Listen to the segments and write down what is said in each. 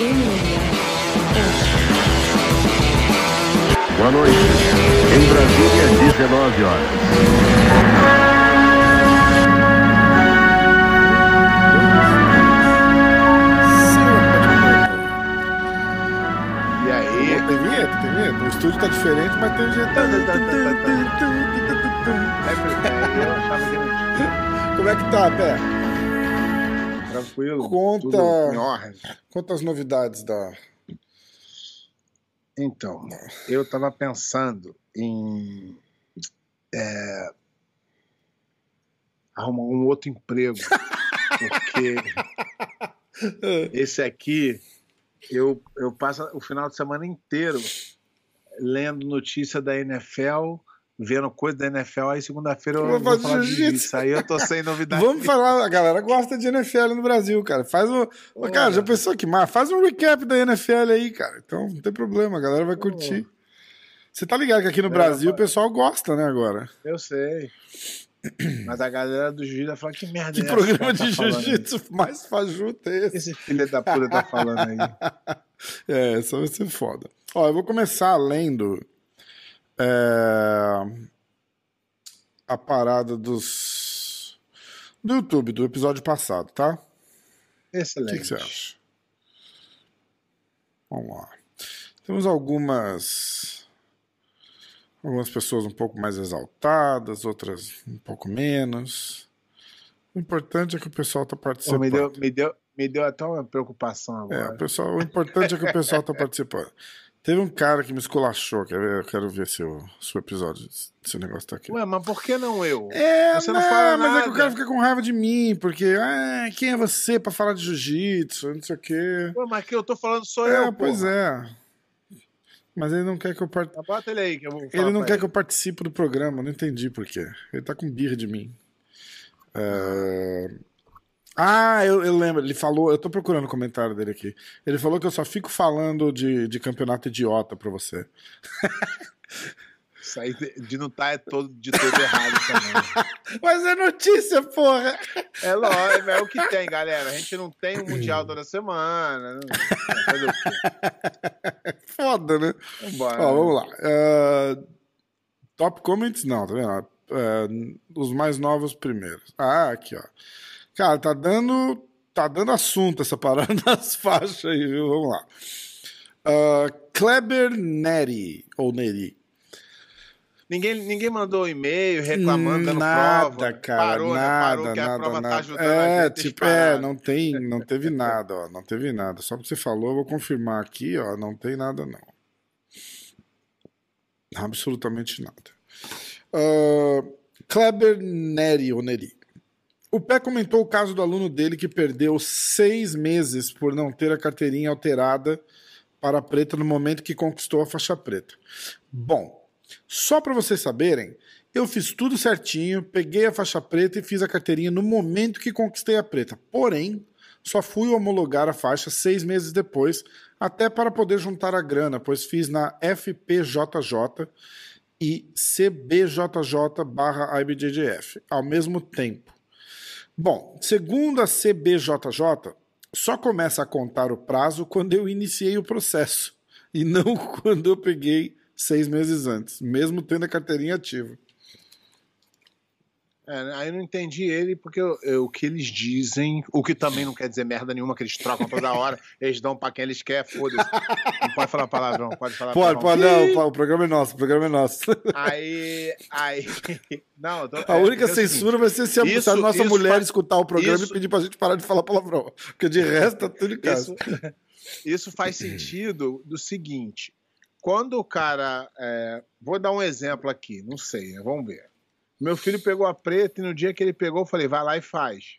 Boa noite. Em Brasília, 19 horas. E aí? Tem vinheta, tem vinheta. O estúdio tá diferente, mas tem jeito. Eu achava que não Como é que tá, Pé? Tranquilo. Conta-. Conta as novidades da. Então, eu tava pensando em é, arrumar um outro emprego. Porque esse aqui, eu, eu passo o final de semana inteiro lendo notícia da NFL, vendo coisa da NFL, aí segunda-feira eu vou falar de jiu-jitsu. Aí eu tô sem novidade. Vamos falar, a galera gosta de NFL no Brasil, cara. Faz um. Cara, já pensou que mais? Faz um recap da NFL aí, cara. Então não tem problema, a galera vai curtir. Você tá ligado que aqui no É, Brasil o pessoal gosta, né, agora? Eu sei. Mas a galera do jiu-jitsu vai falar que merda Que é programa de tá falando aí?" jiu-jitsu mais fajuto é esse? Esse filho da puta tá falando aí. É, essa vai ser foda. Ó, eu vou começar lendo é, a parada dos. do YouTube, do episódio passado, tá? O Excelente. que, que você acha? Vamos lá. Temos algumas. Algumas pessoas um pouco mais exaltadas, outras um pouco menos. O importante é que o pessoal tá Pô, participando. me, deu, me, deu, me deu até uma preocupação É, agora. o, pessoal, o importante é que o pessoal tá participando. Teve um cara que me esculachou, quer ver? Eu quero ver se o seu episódio, se o negócio tá aqui. Ué, mas por que não eu? É, Você não não, fala mas é que o nada. cara fica com raiva de mim, porque, ah, quem é você pra falar de jiu-jitsu, não sei o quê. Ué, mas que eu tô falando sou É, eu, pois porra. é. Mas ele não quer que eu participe. Bota ele aí que eu vou falar Ele não quer que eu participe do programa, não entendi por quê. Ele tá com birra de mim. É, Ah, eu, eu lembro, ele falou, eu tô procurando o comentário dele aqui. Ele falou que eu só fico falando de, de campeonato idiota pra você. Isso aí de não estar todo, de todo errado também. Mas é notícia, porra! É lógico, é o que tem, galera. A gente não tem um Mundial toda semana. O quê? Foda, né? Vambora. Ó, vamos lá. É, Top comments? Não, tá vendo? É, os mais novos primeiros. Ah, aqui, ó. Cara, tá dando, tá dando assunto essa parada das faixas aí, viu? Vamos lá. Ah, Kleber Neri, ou Neri. Ninguém, ninguém mandou e-mail reclamando, dando nada, prova. cara, Parou, né? nada, Parou que a nada, prova tá nada. ajudando é, a gente. tipo, é, não tem, não teve nada, ó, não teve nada. Só porque você falou, eu vou confirmar aqui, ó, não tem nada não. Absolutamente nada. Ah, Kleber Neri, ou Neri. O Pé comentou o caso do aluno dele que perdeu seis meses por não ter a carteirinha alterada para preta no momento que conquistou a faixa preta. Bom, só para vocês saberem, eu fiz tudo certinho, peguei a faixa preta e fiz a carteirinha no momento que conquistei a preta. Porém, só fui homologar a faixa seis meses depois, até para poder juntar a grana, pois fiz na FPJJ e CBJJ barra IBJJF ao mesmo tempo. Bom, segundo a CBJJ, só começa a contar o prazo quando eu iniciei o processo e não quando eu peguei seis meses antes, mesmo tendo a carteirinha ativa. É, aí eu não entendi ele, porque eu- eu- o que eles dizem, o que também não quer dizer merda nenhuma, que eles trocam toda hora, eles dão pra quem eles querem, foda-se. Não pode falar palavrão, pode falar Pode, palavrão. pode, não, o programa é nosso, o programa é nosso. Aí, aí, não, tô- A é, única é censura vai ser se a, isso- nossa isso mulher faz- escutar o programa isso- e pedir pra gente parar de falar palavrão. Porque de resto tá tudo em casa. Isso, isso faz sentido do seguinte: quando o cara. é, vou dar um exemplo aqui, não sei, né, vamos ver. Meu filho pegou a preta e no dia que ele pegou, eu falei, vai lá e faz.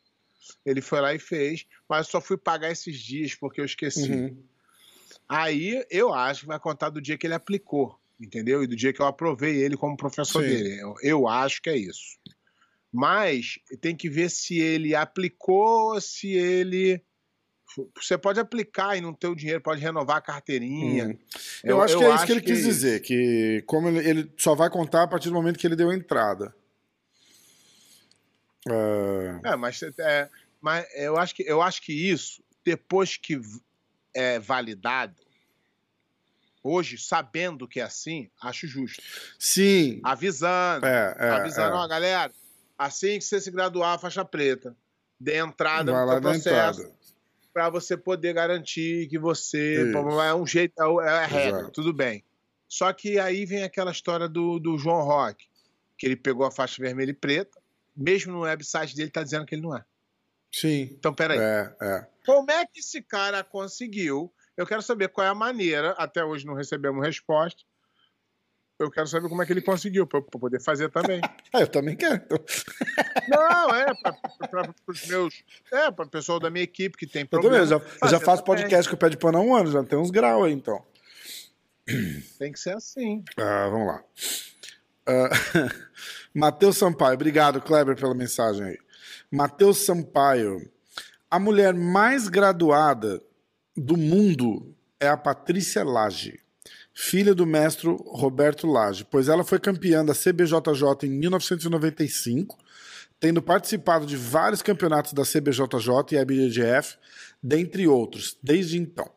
Ele foi lá e fez, mas eu só fui pagar esses dias porque eu esqueci. Uhum. Aí eu acho que vai contar do dia que ele aplicou, entendeu? E do dia que eu aprovei ele como professor Sim. dele. Eu, eu acho que é isso. Mas tem que ver se ele aplicou, se ele. Você pode aplicar e não ter o dinheiro, pode renovar a carteirinha. Uhum. Eu, acho que é isso que ele quis é dizer, que como ele, ele só vai contar a partir do momento que ele deu a entrada. É, É, mas, é, mas eu, acho que, eu acho que isso, depois que é validado, hoje, sabendo que é assim, acho justo. Sim. Avisando. É, é, avisando, é. ó, galera, assim que você se graduar, faixa preta, dê entrada Vai no processo para você poder garantir que você. Isso. É um jeito, é a regra, Exato. tudo bem. Só que aí vem aquela história do, do João Rock, que ele pegou a faixa vermelha e preta, mesmo no website dele tá dizendo que ele não é. Sim. Então, peraí. É, é. Como é que esse cara conseguiu? Eu quero saber qual é a maneira. Até hoje não recebemos resposta. Eu quero saber como é que ele conseguiu, para eu poder fazer também. Ah, eu também quero. então. Não, é, para os meus. É, para o pessoal da minha equipe que tem Eu problema. também, eu já, eu já faço também. podcast com o pé de pano há um ano, já tem uns graus aí, então. Tem que ser assim. Ah, vamos lá. Ah, Matheus Sampaio, obrigado, Kleber, pela mensagem aí. Matheus Sampaio, a mulher mais graduada do mundo é a Patrícia Lage, filha do mestre Roberto Lage, pois ela foi campeã da CBJJ em 1995, tendo participado de vários campeonatos da CBJJ e IBJJF, dentre outros, desde então.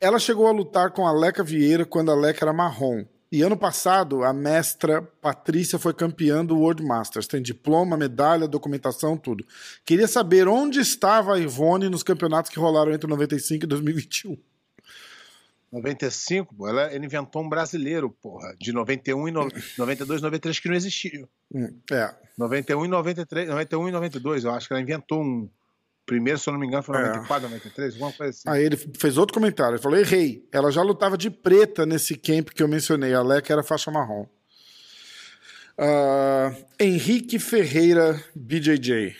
Ela chegou a lutar com a Leca Vieira quando a Leca era marrom. E ano passado, a mestra Patrícia foi campeã do World Masters. Tem diploma, medalha, documentação, tudo. Queria saber onde estava a Ivone nos campeonatos que rolaram entre 95 e 2021. 95, pô, ela, ele inventou um brasileiro, porra, de 91 e no, 92, 93 que não existia. É, 91 e 93, 91 e 92, eu acho que ela inventou um. Primeiro, se eu não me engano, foi É. 94, 93, alguma coisa assim. Aí ele fez outro comentário. Ele falou: errei. Ela já lutava de preta nesse camp que eu mencionei. A Leca era faixa marrom. Ah, Henrique Ferreira, BJJ.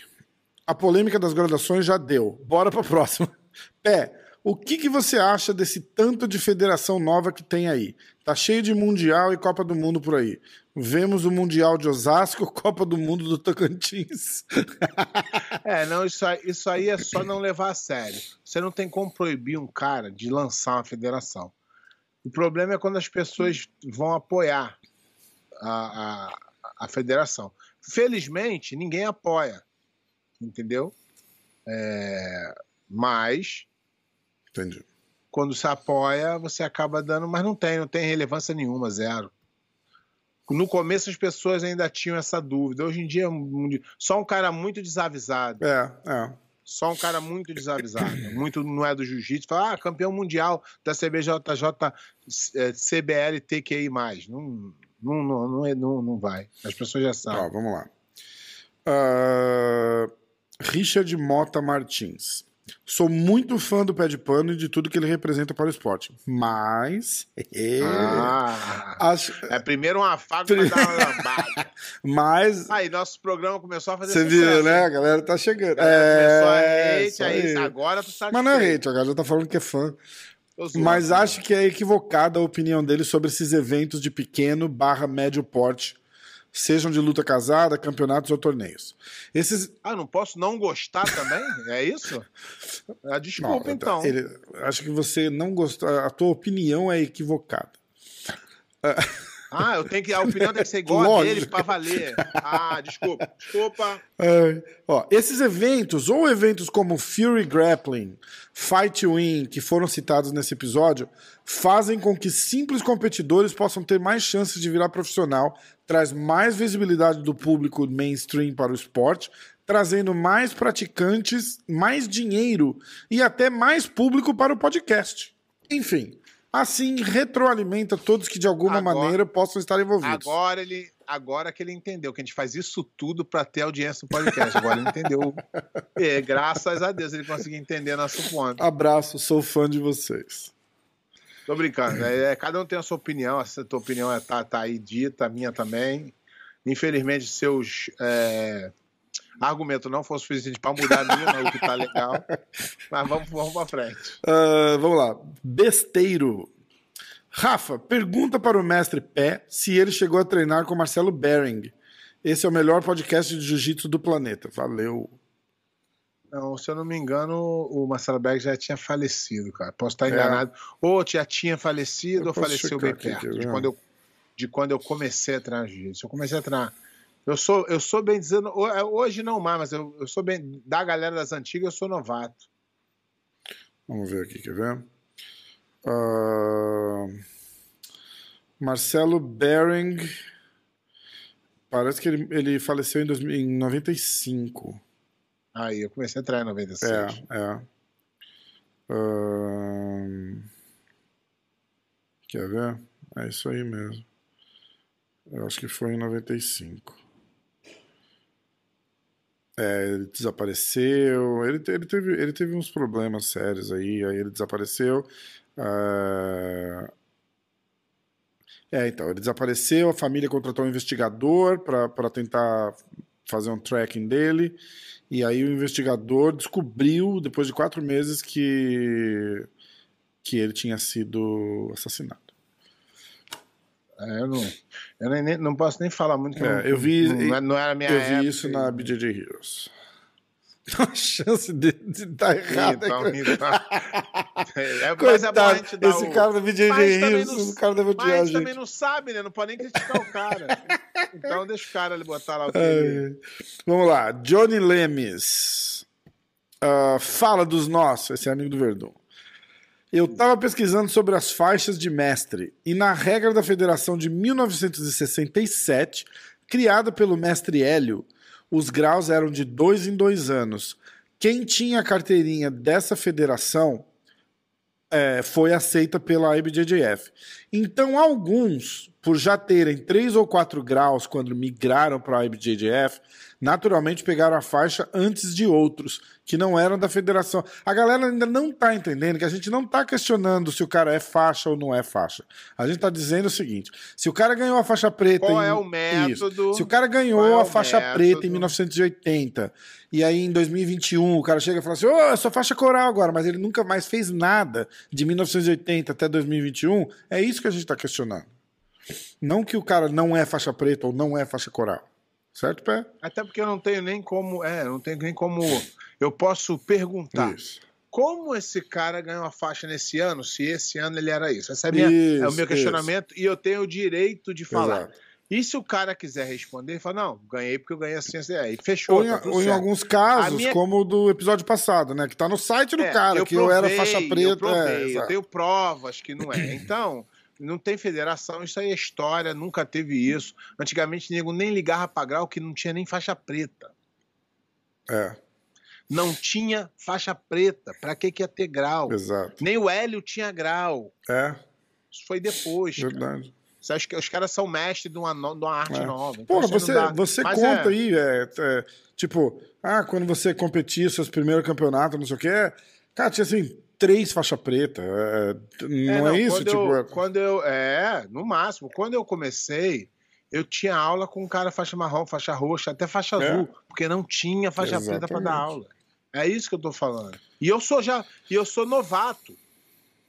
A polêmica das graduações já deu. Bora pra próxima. Pé, o que, que você acha desse tanto de federação nova que tem aí? Tá cheio de Mundial e Copa do Mundo por aí. Vemos o Mundial de Osasco, Copa do Mundo do Tocantins. É, não, isso aí, isso aí é só não levar a sério. Você não tem como proibir um cara de lançar uma federação. O problema é quando as pessoas vão apoiar a, a, a federação. Felizmente, ninguém apoia, entendeu? É, mas Entendi. quando se apoia, você acaba dando, mas não tem, não tem relevância nenhuma, zero. No começo as pessoas ainda tinham essa dúvida. Hoje em dia, um- só um cara muito desavisado, É, é. só um cara muito desavisado, muito não é do jiu-jitsu, fala, ah, campeão mundial da CBJJ eh, CBL TQI+. Não, não, não, não, é- não, não vai. As pessoas já Ó, sabem. vamos lá. Ah, Richard Mota Martins. Sou muito fã do pé de pano e de tudo que ele representa para o esporte. Mas. Ah, acho, é primeiro uma faca pra dar uma lambada. mas. Aí, nosso programa começou a fazer Você viu, né? A galera tá chegando. Começou a É, hate, aí, agora Mas não é hate, a galera tá falando que é fã. Mas acho que é equivocada a opinião dele sobre esses eventos de pequeno barra médio porte, sejam de luta casada, campeonatos ou torneios. Esses. Ah, não posso não gostar também? É isso? Ah, desculpa, Não, então. ele- acho que você não gostou. A tua opinião é equivocada. Ah, eu tenho que. A opinião tem que ser igual a Lógico. dele pra valer. Ah, desculpa. Desculpa. Ai, ó, esses eventos, ou eventos como Fury Grappling, Fight Win, que foram citados nesse episódio, fazem com que simples competidores possam ter mais chances de virar profissional, traz mais visibilidade do público mainstream para o esporte, trazendo mais praticantes, mais dinheiro e até mais público para o podcast. Enfim, assim retroalimenta todos que de alguma Agora- maneira possam estar envolvidos. Agora ele. Agora que ele entendeu que a gente faz isso tudo pra ter audiência no podcast. Agora ele entendeu. É, graças a Deus ele conseguiu entender nosso ponto. Abraço, sou fã de vocês. Tô brincando. É, cada um tem a sua opinião. Essa tua opinião é, tá, tá aí dita, a minha também. Infelizmente, seus é, argumentos não foram suficientes para mudar a minha, mas o que tá legal. Mas vamos, vamos pra frente. Ah, vamos lá. Besteiro. Rafa, pergunta para o mestre Pé se ele chegou a treinar com Marcelo Bering. Esse é o melhor podcast de jiu-jitsu do planeta. Valeu. Não, se eu não me engano, o Marcelo Berg já tinha falecido, cara. Posso estar É. enganado. Ou já tinha falecido ou faleceu bem perto. De quando, eu, de quando eu comecei a treinar jiu-jitsu. Eu comecei a treinar. Eu sou, eu sou bem dizendo, é, hoje não mais, mas eu, eu sou bem. Da galera das antigas, eu sou novato. Vamos ver aqui, quer ver? Ah, Marcelo Bering. Parece que ele, ele faleceu em, 2000, em 95. Aí, eu comecei a entrar em 96. É, é. Ahn, quer ver? É isso aí mesmo. Eu acho que foi em 95. É, ele desapareceu. Ele, ele, teve, ele teve uns problemas sérios aí, aí ele desapareceu. Ah, É, então, ele desapareceu, a família contratou um investigador para tentar fazer um tracking dele. E aí o investigador descobriu, depois de quatro meses, que, que ele tinha sido assassinado. É, eu não, eu nem, não posso nem falar muito. que É, não, eu vi- Não, não era minha Eu época. vi isso na BJJ Heroes. A chance de estar errado Então, é grande. então. É, mas é Coitado, dar esse o- cara da BJJ Mas Heroes, o cara deve Mas odiar a a gente também não sabe, né? Não pode nem criticar o cara. Então deixa o cara ali botar lá o que ele... ai. Vamos lá, Johnny Lemes. Ah, fala dos nossos, esse é amigo do Verdun. Eu estava pesquisando sobre as faixas de mestre e na regra da federação de 1967, criada pelo mestre Hélio, os graus eram de dois em dois anos. Quem tinha a carteirinha dessa federação é, foi aceita pela IBJJF. Então, alguns, por já terem três ou quatro graus quando migraram para a IBJJF, naturalmente pegaram a faixa antes de outros, que não eram da federação. A galera ainda não está entendendo que a gente não está questionando se o cara é faixa ou não é faixa. A gente está dizendo o seguinte: se o cara ganhou a faixa preta. Qual em- é o método? Isso. Se o cara ganhou é a faixa método? preta em 1980 e aí em 2021 o cara chega e fala assim: Ô, eu sou faixa coral agora, mas ele nunca mais fez nada de 1980 até 2021, é isso que a gente está questionando. Não que o cara não é faixa preta ou não é faixa coral. Certo, Pé? Até porque eu não tenho nem como... É, eu não tenho nem como... Eu posso perguntar. Isso. Como esse cara ganhou a faixa nesse ano, se esse ano ele era isso? Esse é, minha- Isso, é o meu questionamento e eu tenho o direito de falar. Exato. E se o cara quiser responder, ele fala, não, ganhei porque eu ganhei assim, assim, aí fechou. Ou, em, tá ou em alguns casos, minha- como o do episódio passado, né? Que tá no site do É, cara, que eu era faixa Eu, preta. provei, é, eu tenho provas que não é. Então, não tem federação, isso aí é história, nunca teve isso. Antigamente, nego nem ligava pra grau que não tinha nem faixa preta. É, Não tinha faixa preta. Pra que, que ia ter grau? exato. Nem o Hélio tinha grau. É, Isso foi depois. cara. verdade. Você acha que os caras são mestres de uma, de uma arte É. nova. Então, Porra, não você, dá. você Mas conta é, aí, é, é, tipo, ah, quando você competia seus primeiros campeonatos, não sei o quê, cara, tinha assim, três faixa preta. é, não é, isso? Quando Tipo, eu, é- quando eu. É, no máximo. Quando eu comecei, eu tinha aula com um cara faixa marrom, faixa roxa, até faixa É. azul, porque não tinha faixa preta pra dar Exatamente. aula. É isso que eu tô falando. E eu sou já. E eu sou novato.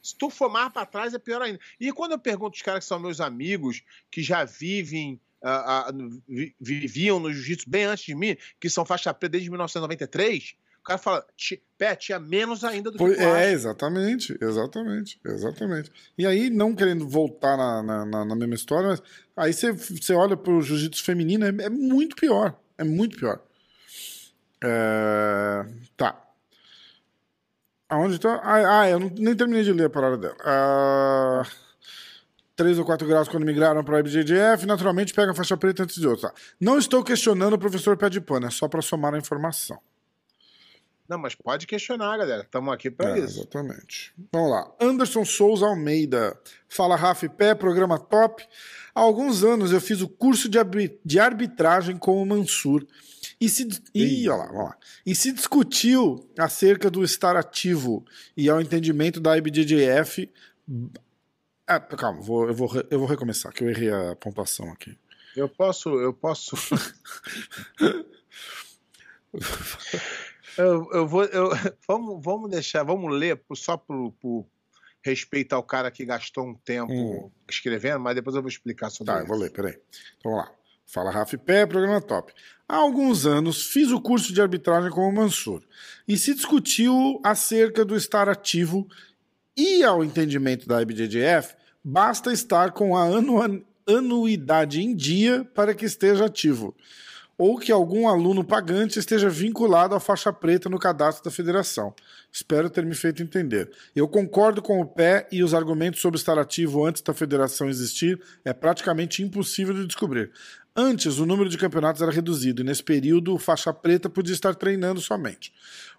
Se tu for mais pra trás, é pior ainda. E quando eu pergunto os caras que são meus amigos, que já vivem. ah, vi- viviam no jiu-jitsu bem antes de mim, que são faixa preta desde 1993, o cara fala, "Ti- Pé, tinha menos ainda do que tu É, acha." exatamente, exatamente, exatamente. E aí, não querendo voltar na, na, na- mesma história, mas aí você, olha pro jiu-jitsu feminino, é, é muito pior. É muito pior. É, tá. Aonde tá? Ah, ah, eu não, nem terminei de ler a parada dela. Ah, 3 ou 4 graus quando migraram para a IBJJF, naturalmente pega a faixa preta antes de outros. Tá. Não estou questionando o professor pé de pano, é só para somar a informação. Não, mas pode questionar, galera. Estamos aqui pra É, isso. Exatamente. Vamos lá. Anderson Souza Almeida. Fala, Rafa e Pé, programa top. Há alguns anos eu fiz o curso de, arbi- de arbitragem com o Mansur. E se, olha lá, lá. e se discutiu acerca do estar ativo e ao entendimento da IBJJF. Ah, calma, vou- eu, vou, eu vou recomeçar, que eu errei a pontuação aqui. Eu posso, eu posso. eu, eu vou, eu, vamos, vamos deixar, vamos ler só por, por respeito ao cara que gastou um tempo Hum. escrevendo, mas depois eu vou explicar sobre Tá, eu isso. vou ler, peraí. Então, vamos lá. Fala Rafa Pé, programa top. Há alguns anos fiz o curso de arbitragem com o Mansur e se discutiu acerca do estar ativo e ao entendimento da IBJJF, basta estar com a anuidade em dia para que esteja ativo. Ou que algum aluno pagante esteja vinculado à faixa preta no cadastro da federação. Espero ter me feito entender. Eu concordo com o pé e os argumentos sobre estar ativo antes da federação existir é praticamente impossível de descobrir. Antes, o número de campeonatos era reduzido e nesse período o faixa preta podia estar treinando somente.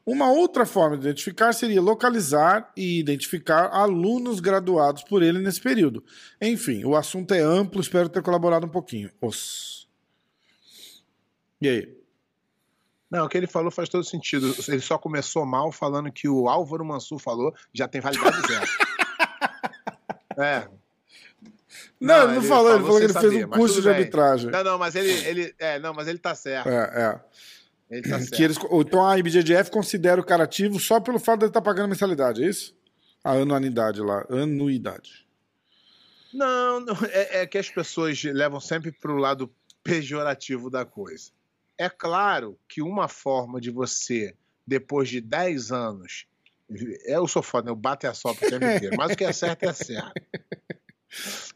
Uma outra forma de identificar seria localizar e identificar alunos graduados por ele nesse período. Enfim, o assunto é amplo, espero ter colaborado um pouquinho. Os. E aí? Não, o que ele falou faz todo sentido. Ele só começou mal falando que o Álvaro Mansur falou já tem validade zero. é. Não, ele não falou, ele falou que ele fez um curso de arbitragem. Não, não, mas ele, ele, é, não, mas ele tá certo. É, é. Ele tá certo. Que eles, então a IBJJF considera o cara ativo só pelo fato de ele estar pagando mensalidade, é isso? A anuidade lá, anuidade. Não, não é, é que as pessoas levam sempre pro lado pejorativo da coisa. É claro que uma forma de você, depois de 10 anos, eu sou foda, eu bato e assopro o tempo inteiro, mas o que é certo é certo.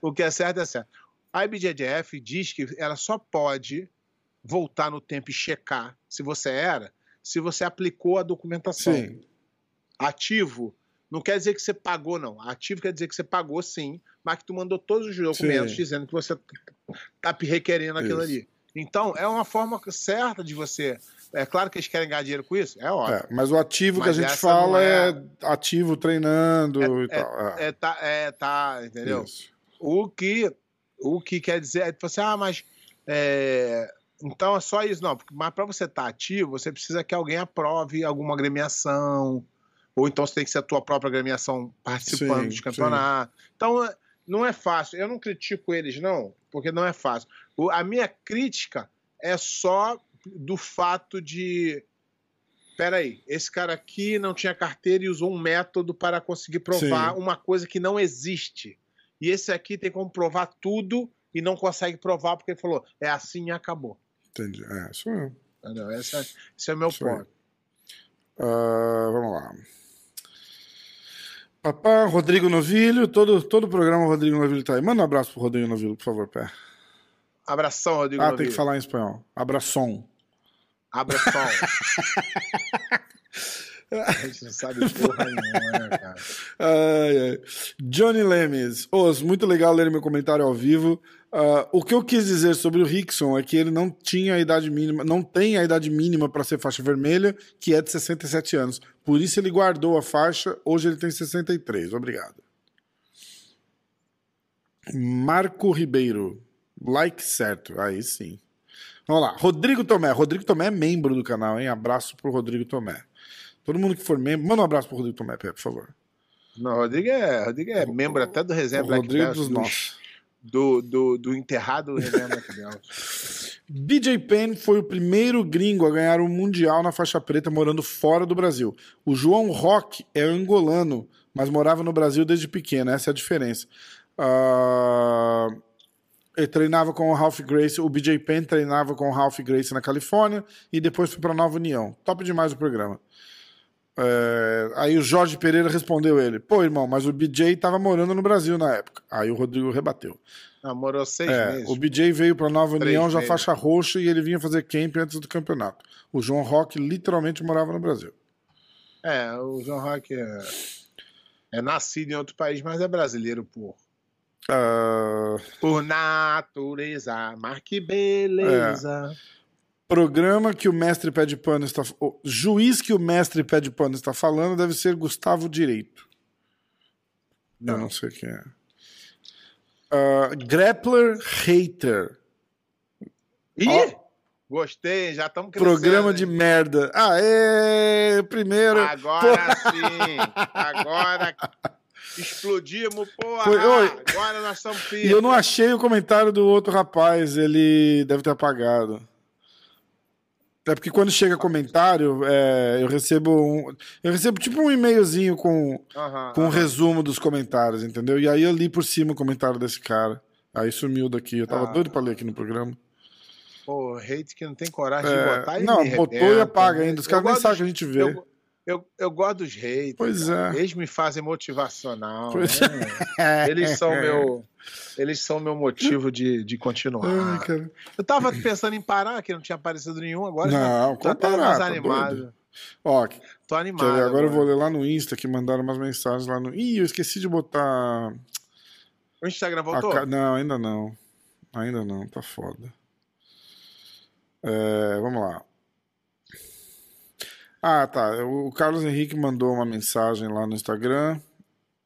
O que é certo é certo. A IBJJF diz que ela só pode voltar no tempo e checar se você era, se você aplicou a documentação. Sim. Ativo não quer dizer que você pagou, não. Ativo quer dizer que você pagou sim, mas que tu mandou todos os documentos sim. dizendo que você tá requerendo aquilo isso. ali. Então, é uma forma certa de você. É claro que eles querem ganhar dinheiro com isso, é óbvio. É, mas o ativo mas que a gente fala é... é... ativo treinando é, e é, tal. É, tá, é, tá, entendeu? Isso. O que, o que quer dizer é tipo assim, ah, mas. É, então é só isso, não. Mas para você estar tá ativo, você precisa que alguém aprove alguma agremiação, ou então você tem que ser a tua própria agremiação participando sim, de campeonato. Sim. Então não é fácil. Eu não critico eles, não, porque não é fácil. O, a minha crítica é só do fato de. Peraí, esse cara aqui não tinha carteira e usou um método para conseguir provar sim. uma coisa que não existe. E esse aqui tem como provar tudo e não consegue provar porque ele falou, é assim e acabou. Entendi. É, isso é. Entendeu? Esse, é, esse é o meu isso ponto. Uh, vamos lá. Papá, Rodrigo Novilho, todo, todo o programa Rodrigo Novilho tá aí. Manda um abraço pro Rodrigo Novilho, por favor, pé. Abração, Rodrigo Ah, Novilho. tem que falar em espanhol. Abração. Abração. A gente não sabe porra nenhuma, né, cara? Ai, ai. Johnny Lemes. Os, muito legal ler meu comentário ao vivo. Uh, o que eu quis dizer sobre o Rickson é que ele não tinha a idade mínima, não tem a idade mínima para ser faixa vermelha, que é de 67 anos. Por isso ele guardou a faixa, hoje ele tem 63. Obrigado. Marco Ribeiro. Like certo. Aí sim. Vamos lá. Rodrigo Tomé. Rodrigo Tomé é membro do canal, hein? Abraço pro Rodrigo Tomé. Todo mundo que for membro, manda um abraço pro Rodrigo Tomé, por favor. Não, Rodrigo é, Rodrigo é membro até do Resenha Black Rodrigo dos nossos. Do, do, do enterrado. BJ Penn foi o primeiro gringo a ganhar o um Mundial na faixa preta morando fora do Brasil. O João Roque é angolano, mas morava no Brasil desde pequeno, essa é a diferença. Uh... Ele treinava com o Ralph Grace, o BJ Penn treinava com o Ralph Grace na Califórnia e depois foi para Nova União. Top demais o programa. É, aí o Jorge Pereira respondeu ele: Pô, irmão, mas o BJ estava morando no Brasil na época. Aí o Rodrigo rebateu. Não, morou seis é, meses. O BJ veio para Nova Três União já meses. faixa roxa e ele vinha fazer camp antes do campeonato. O João Roque literalmente morava no Brasil. É, o João Roque é, é nascido em outro país, mas é brasileiro por, Ah, por natureza. Mas que beleza. Programa que o mestre pé de pano está. o juiz que o mestre pé de pano está falando deve ser Gustavo Direito. Eu Não. não sei quem é. Ah, Grappler Hater. Ih! Ó. Gostei, já estamos crescendo. Programa hein? de merda. Ah, é. Primeiro. Agora sim! Agora explodimos, porra! Foi- oi. Agora nós estamos E eu não achei o comentário do outro rapaz, ele deve ter apagado. É porque quando chega comentário, é, eu recebo um, eu recebo tipo um e-mailzinho com, Aham, com um resumo dos comentários, entendeu? E aí eu li por cima o comentário desse cara. Aí sumiu daqui. Eu tava Ah. doido pra ler aqui no programa. Pô, hate que não tem coragem É, de botar e não, botou e arrebenta. apaga ainda. Os caras nem sabem que a gente vê. Eu, Eu, eu gosto dos haters. Pois é. Eles me fazem motivacional. Pois né? Eles são meu. Eles são meu motivo de, de continuar. Ai. Eu tava pensando em parar, que não tinha aparecido nenhum, agora Não, tô até comparar, mais tá animado. Ó, Tô animado. ver? agora eu vou ler lá no Insta que mandaram umas mensagens lá no. Ih, eu esqueci de botar. O Instagram voltou? ca- Não, ainda não. Ainda não, tá foda. É, vamos lá. Ah, tá. O Carlos Henrique mandou uma mensagem lá no Instagram,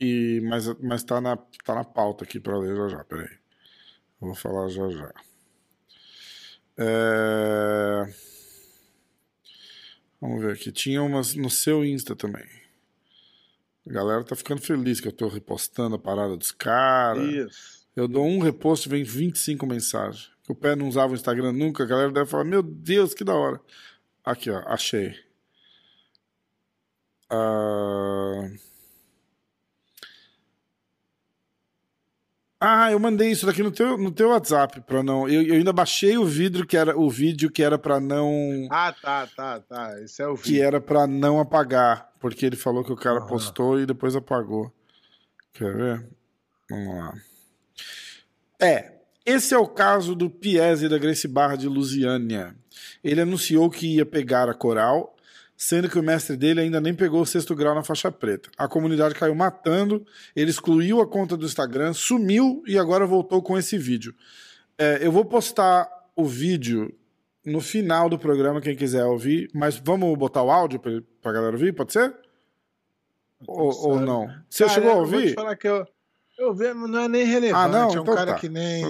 e, mas, mas tá, na, tá na pauta aqui pra ler já já. Peraí. Eu vou falar já já. É, Vamos ver aqui. Tinha umas no seu Insta também. A galera tá ficando feliz que eu tô repostando a parada dos caras. Isso. Eu dou um repost e vem 25 mensagens. O pé não usava o Instagram nunca, a galera deve falar, meu Deus, que da hora. Aqui, ó, achei. Ah, Ah, eu mandei isso daqui no teu, no teu WhatsApp para não. Eu, eu ainda baixei o vidro que era o vídeo que era para não Ah, tá, tá, tá. Esse é o que vídeo. era para não apagar, porque ele falou que o cara Aham. postou e depois apagou. Quer ver? Vamos lá. É, esse é o caso do Piese da Grace Barra de Lusiânia. Ele anunciou que ia pegar a coral, sendo que o mestre dele ainda nem pegou o sexto grau na faixa preta. A comunidade caiu matando, ele excluiu a conta do Instagram, sumiu e agora voltou com esse vídeo. É, eu vou postar o vídeo no final do programa, quem quiser ouvir, mas vamos botar o áudio pra, pra galera ouvir, pode ser? Ou, ou não? Você Cara, chegou a eu vou te ouvir? falar que eu, eu vi, não é nem relevante. Ah, não? É um Então cara tá. que nem.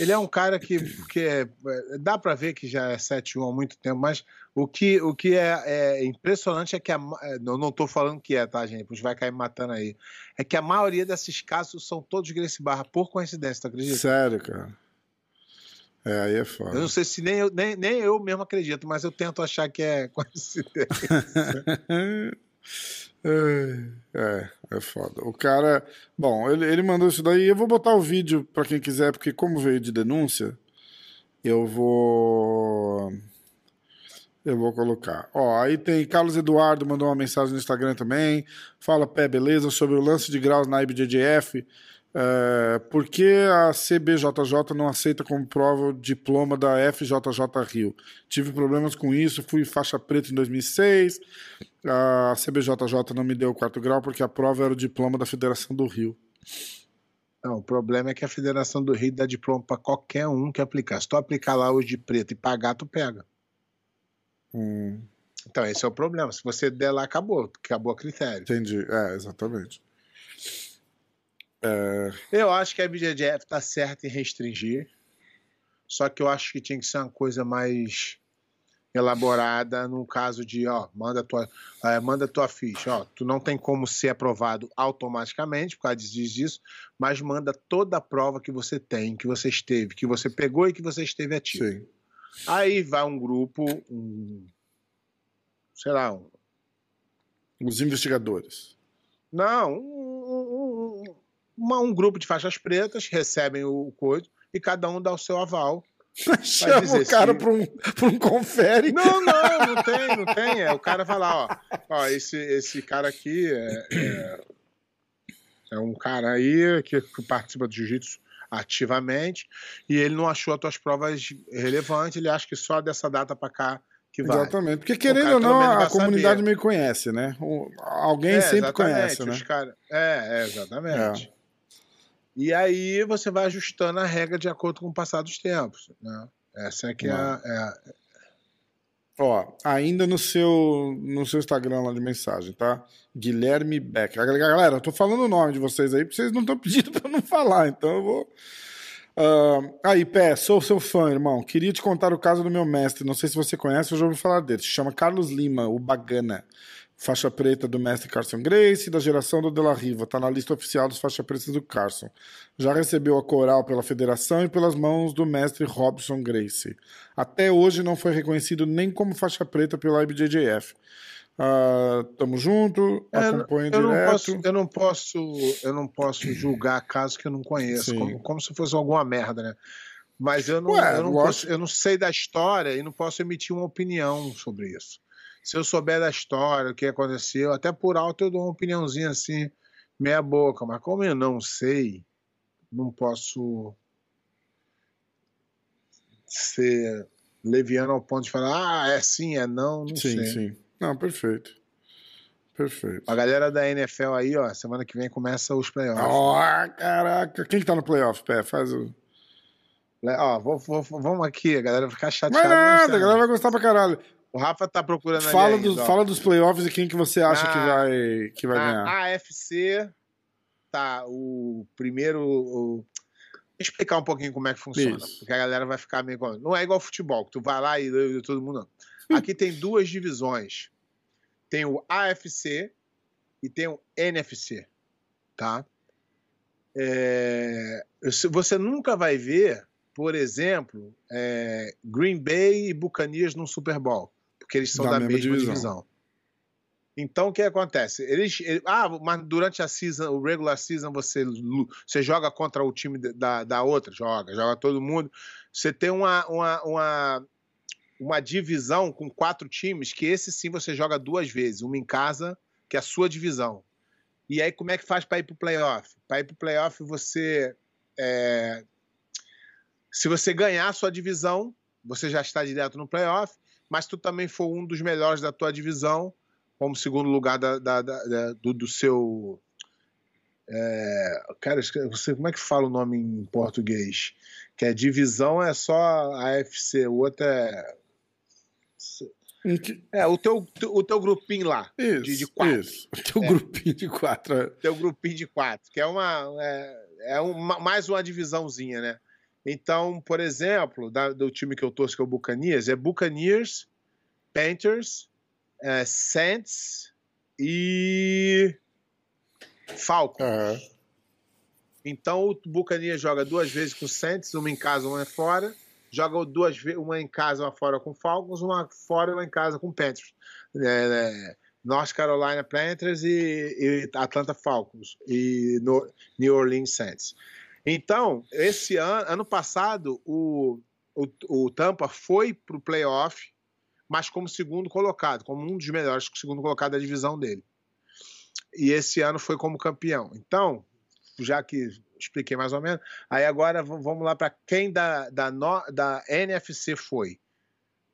Ele é um cara que, que é, é, dá pra ver que já é 7-1 há muito tempo, mas o que, o que é, é impressionante é que a, ma- é, eu não tô falando que é, tá, gente? Pois vai cair matando aí. É que a maioria desses casos são todos Grace Barra, por coincidência, tu acredita? Sério, cara. É, aí é Eu foda. não sei se nem eu, nem, nem eu mesmo acredito, mas eu tento achar que é coincidência. É, é foda. O cara. Bom, ele, ele mandou isso daí. Eu vou botar o vídeo pra quem quiser, porque como veio de denúncia, eu vou. Eu vou colocar. Ó, aí tem Carlos Eduardo mandou uma mensagem no Instagram também. Fala, pé, beleza? Sobre o lance de graus na IBJJF. É, por que a CBJJ não aceita como prova o diploma da FJJ Rio? Tive problemas com isso, fui faixa preta em 2006. A CBJJ não me deu o quarto grau porque a prova era o diploma da Federação do Rio. Não, o problema é que a Federação do Rio dá diploma pra qualquer um que aplicar. Se tu aplicar lá hoje de preto e pagar, tu pega. Hum, Então, esse é o problema. Se você der lá, acabou. Acabou a critério. entendi. É, exatamente. Eu acho que a BJJF tá certa em restringir. Só que eu acho que tinha que ser uma coisa mais elaborada no caso de, ó, manda tua, eh, manda tua ficha, ó, tu não tem como ser aprovado automaticamente por causa disso, mas manda toda a prova que você tem, que você esteve, que você pegou e que você esteve ativo. Sim. Aí vai um grupo, um, sei lá, um, Os investigadores. Não, um- uma- um grupo de faixas pretas recebem o coisa e cada um dá o seu aval. Chama o cara para um, pra um confere. Não, não, não tem, não tem. É, o cara vai lá, ó, ó esse, esse cara aqui é, é, é um cara aí que, que participa do jiu-jitsu ativamente e ele não achou as tuas provas relevantes, ele acha que só dessa data pra cá que vai. Exatamente. Porque, querendo cara ou não, a comunidade saber. me conhece, né? O- alguém É, sempre conhece, né? cara- É, é, exatamente. E aí você vai ajustando a regra de acordo com o passar dos tempos. Né? Essa é que é, a- é a- Ó, ainda no seu, no seu Instagram lá de mensagem, tá? Guilherme Beck. Galera, eu tô falando o nome de vocês aí, porque vocês não estão pedindo pra eu não falar, então eu vou. Ah, aí, Pé, sou seu fã, irmão. Queria te contar o caso do meu mestre. Não sei se você conhece, eu já ouvi falar dele. Se chama Carlos Lima, o Bagana. Faixa preta do mestre Carson Grace, da geração do De La Riva. Tá na lista oficial dos faixa pretas do Carson. Já recebeu a coral pela federação e pelas mãos do mestre Robson Grace. Até hoje não foi reconhecido nem como faixa preta pela IBJJF. Ah, tamo junto, É, acompanho eu, não direto. posso, eu não posso, eu não posso julgar casos que eu não conheço, como, como se fosse alguma merda, né? Mas eu não, Ué, eu, não posso, eu não sei da história e não posso emitir uma opinião sobre isso. Se eu souber da história, o que aconteceu, até por alto eu dou uma opiniãozinha assim, meia boca, mas como eu não sei, não posso ser leviano ao ponto de falar, ah, é sim, é não, não sim, sei. sim. Não, perfeito. Perfeito. A galera da NFL aí, ó, semana que vem começa os playoffs. Ó, caraca. Quem que tá no playoff, Pé? Faz o. Ó, vou- vou- vamos aqui, a galera vai ficar chateada. é não nada, sei. a galera vai gostar pra caralho. O Rafa tá procurando Fala, ali dos, ó. fala dos playoffs e quem que você acha que Na- vai, que vai Na ganhar. AFC, tá, o primeiro. o- explicar um pouquinho como é que funciona, Isso. porque a galera vai ficar meio. Não é igual futebol, que tu vai lá e, e todo mundo. Não. Aqui tem duas divisões. Tem o AFC e tem o NFC, tá? É, Você nunca vai ver, por exemplo, é, Green Bay e Buccaneers no Super Bowl, porque eles são Da da, mesma mesma, divisão. divisão. Então, o que acontece? Eles, ele- ah, mas durante a season, o regular season, você, você joga contra o time da, da outra? Joga, joga todo mundo. Você tem uma, uma, uma, uma divisão com quatro times, que esse sim você joga duas vezes, uma em casa, que é a sua divisão. E aí, como é que faz para ir para o playoff? Para ir para o playoff, você. é, se você ganhar a sua divisão, você já está direto no playoff, mas tu também for um dos melhores da tua divisão, como segundo lugar da, da- da- do, do seu. É, cara, você, como é que fala o nome em português? Que a divisão é só a AFC, o outro é. É, o teu, o teu grupinho lá. Isso, De- de quatro. isso. Tem um É. grupinho de quatro. é. teu grupinho de quatro, que é uma é, é uma- mais uma divisãozinha, né? Então, por exemplo, da- do time que eu torço, que é o Buccaneers, é Buccaneers, Panthers, é, Saints e Falcons. Aham. Então o Buccaneers joga duas vezes com o Saints, uma em casa, uma fora. Joga duas vezes, uma em casa, uma fora com Falcons, uma fora e uma em casa com Panthers. É, é, North Carolina Panthers e, e Atlanta Falcons e no- New Orleans Saints. Então, esse ano, ano passado, o, o, o Tampa foi para o playoff, mas como segundo colocado, como um dos melhores segundo colocado da divisão dele. E esse ano foi como campeão. Então, já que expliquei mais ou menos, aí agora vamos lá para quem da, da, no- da NFC foi.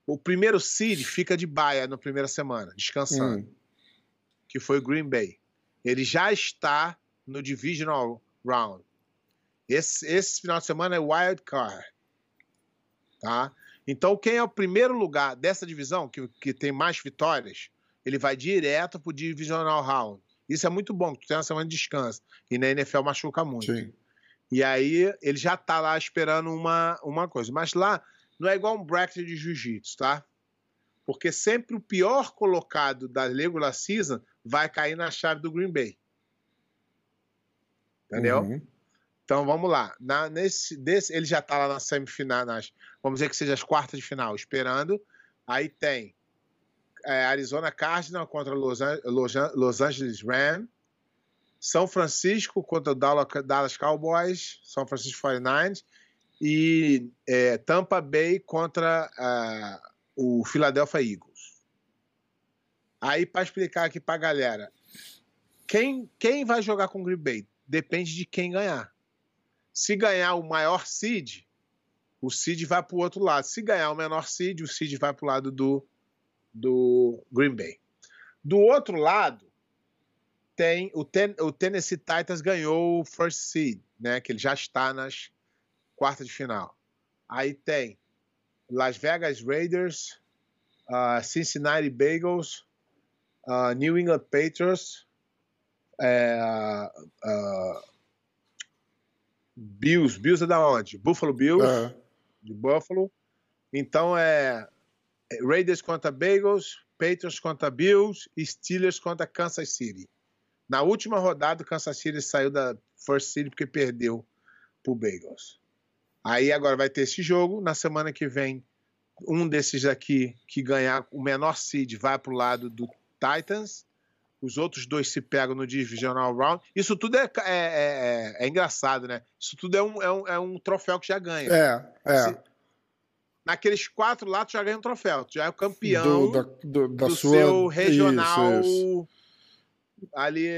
O primeiro seed fica de baia na primeira semana, descansando, Hum. que foi o Green Bay. Ele já está no Divisional Round. Esse, esse final de semana é Wild Card. Tá? Então, quem é o primeiro lugar dessa divisão, que, que tem mais vitórias, ele vai direto para o Divisional Round. Isso é muito bom, porque tu tem uma semana de descanso. E na NFL machuca muito. Sim. E aí ele já tá lá esperando uma, uma coisa. Mas lá não é igual um bracket de jiu-jitsu, tá? Porque sempre o pior colocado da regular season vai cair na chave do Green Bay. Entendeu? Uhum. Então vamos lá. Na, nesse, desse, ele já tá lá na semifinal, nas, vamos dizer que seja as quartas de final, esperando. Aí tem é, Arizona Cardinals contra Los, Los Los Angeles Rams. São Francisco contra Dallas, Cowboys, São Francisco 49ers. E é, Tampa Bay contra ah, o Philadelphia Eagles. Aí, para explicar aqui para galera, quem, quem vai jogar com o Green Bay? Depende de quem ganhar. Se ganhar o maior seed, o seed vai para o outro lado. Se ganhar o menor seed, o seed vai para o lado do, do Green Bay. Do outro lado, tem o, Ten- o Tennessee Titans ganhou o first seed, né? Que ele já está nas quartas de final. Aí tem Las Vegas Raiders, ah, Cincinnati Bengals, ah, New England Patriots, ah, Bills. Bills é da onde? Buffalo Bills É. de Buffalo. Então é Raiders contra Bengals, Patriots contra Bills e Steelers contra Kansas City. Na última rodada, o Kansas City saiu da First City porque perdeu pro Bengals. Aí agora vai ter esse jogo. Na semana que vem, um desses aqui que ganhar o menor seed vai pro lado do Titans. Os outros dois se pegam no Divisional Round. Isso tudo é, é, é- é engraçado, né? Isso tudo é um, é, um, é um troféu que já ganha. É, é. Se- naqueles quatro lá tu já ganha um troféu. Tu já é o campeão Do- da, do- da do sua, seu regional Isso, isso. ali.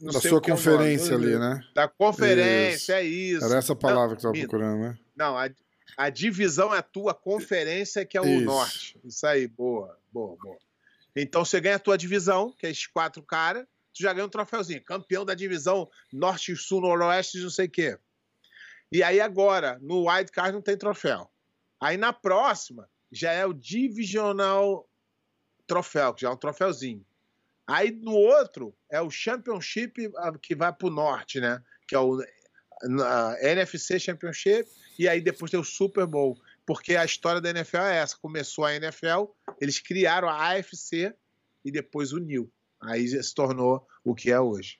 Não Da sua que é conferência nome. ali, né? Da conferência, é isso. Era essa palavra que você Não, estava procurando, né? Não, a, a divisão é a tua, a conferência que é o Isso. norte. Isso aí, boa, boa, boa. Então você ganha a tua divisão, que é esses quatro caras, tu já ganha um troféuzinho. Campeão da divisão norte, sul, noroeste, não sei o quê. E aí agora, no Wild Card não tem troféu. Aí na próxima, já é o Divisional Troféu, que já é um troféuzinho. Aí no outro, é o Championship ah, que vai pro norte, né? Que é o na NFC Championship, e aí depois tem o Super Bowl. Porque a história da NFL é essa. Começou a NFL, eles criaram a AFC e depois uniu. Aí se tornou o que é hoje.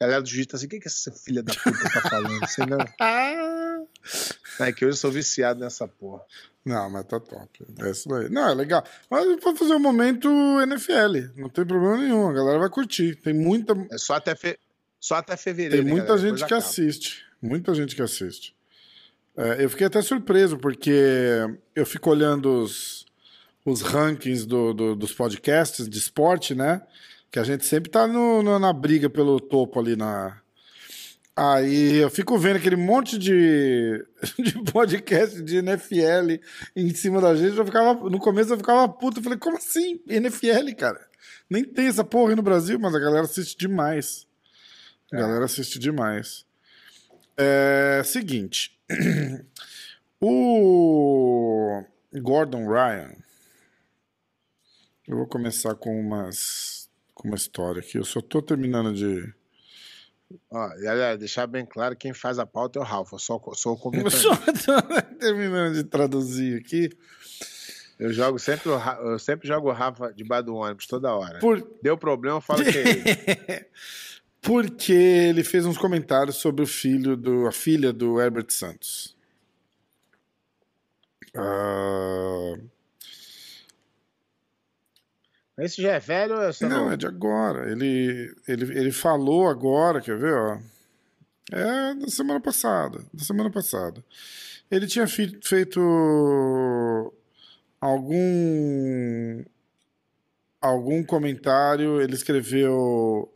A galera do jiu-jitsu tá assim, o que, que essa filha da puta tá falando? Você não... Ah! É que hoje eu sou viciado nessa porra. Não, mas tá top. É isso aí. Não, é legal. Mas pode fazer um momento NFL. Não tem problema nenhum. A galera vai curtir. Tem muita, É só até, fe... só até fevereiro. tem muita galera? gente que acaba. assiste. Muita gente que assiste. É, eu fiquei até surpreso, porque eu fico olhando os, os rankings do- do- dos podcasts de esporte, né? Que a gente sempre tá no- no- na briga pelo topo ali na. Aí eu fico vendo aquele monte de, de podcast de NFL em cima da gente. Eu ficava, no começo eu ficava puto. Eu falei, como assim? NFL, cara? Nem tem essa porra aí no Brasil, mas a galera assiste demais. A galera assiste demais. É seguinte. o Gordon Ryan. Eu vou começar com umas com uma história aqui. Eu só tô terminando de Ó, galera, deixar bem claro, quem faz a pauta é o Ralph. Eu só sou o Eu comentarista. só tô terminando de traduzir aqui. Eu jogo sempre eu sempre jogo o Rafa debaixo do ônibus toda hora. Por... Deu problema, eu falo que é ele. Porque ele fez uns comentários sobre o filho do a filha do Herbert Santos. Ah, Esse já é velho ou é não, novo? é de agora. Ele, ele, ele falou agora, quer ver, ó? É da semana passada. Da semana passada. Ele tinha feito algum algum comentário. Ele escreveu.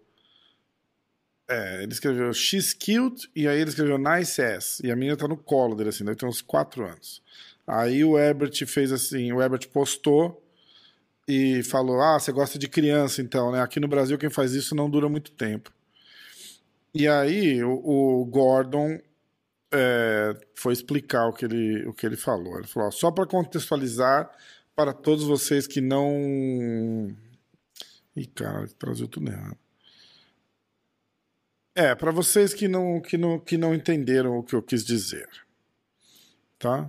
É, ele escreveu She's cute e aí ele escreveu Nice ass. E a menina tá no colo dele, assim, deve ter uns 4 anos. Aí o Herbert fez assim: o Herbert postou e falou: Ah, você gosta de criança então, né? Aqui no Brasil quem faz isso não dura muito tempo. E aí o, o Gordon é, foi explicar o que ele, o que ele falou. Ele falou: ó, só para contextualizar para todos vocês que não. Ih, cara, traduziu tudo errado. É, para vocês que não, que, não, que não entenderam o que eu quis dizer. Tá?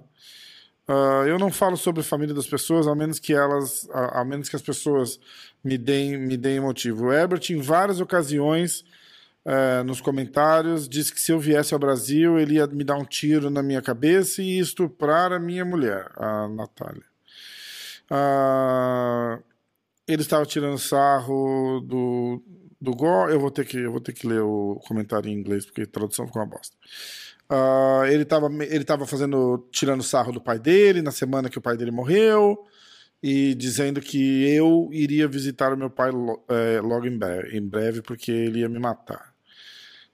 Ah, eu não falo sobre a família das pessoas, a menos que elas, a, a menos que as pessoas me deem, me deem motivo. O Herbert, em várias ocasiões, eh, nos comentários, disse que se eu viesse ao Brasil, ele ia me dar um tiro na minha cabeça e estuprar a minha mulher, a Natália. Ah, ele estava tirando sarro do, do Gore. Eu vou ter que, eu vou ter que ler o comentário em inglês porque a tradução ficou uma bosta. Ah, ele estava ele tava fazendo tirando sarro do pai dele na semana que o pai dele morreu e dizendo que eu iria visitar o meu pai lo- eh, logo em breve, em breve porque ele ia me matar.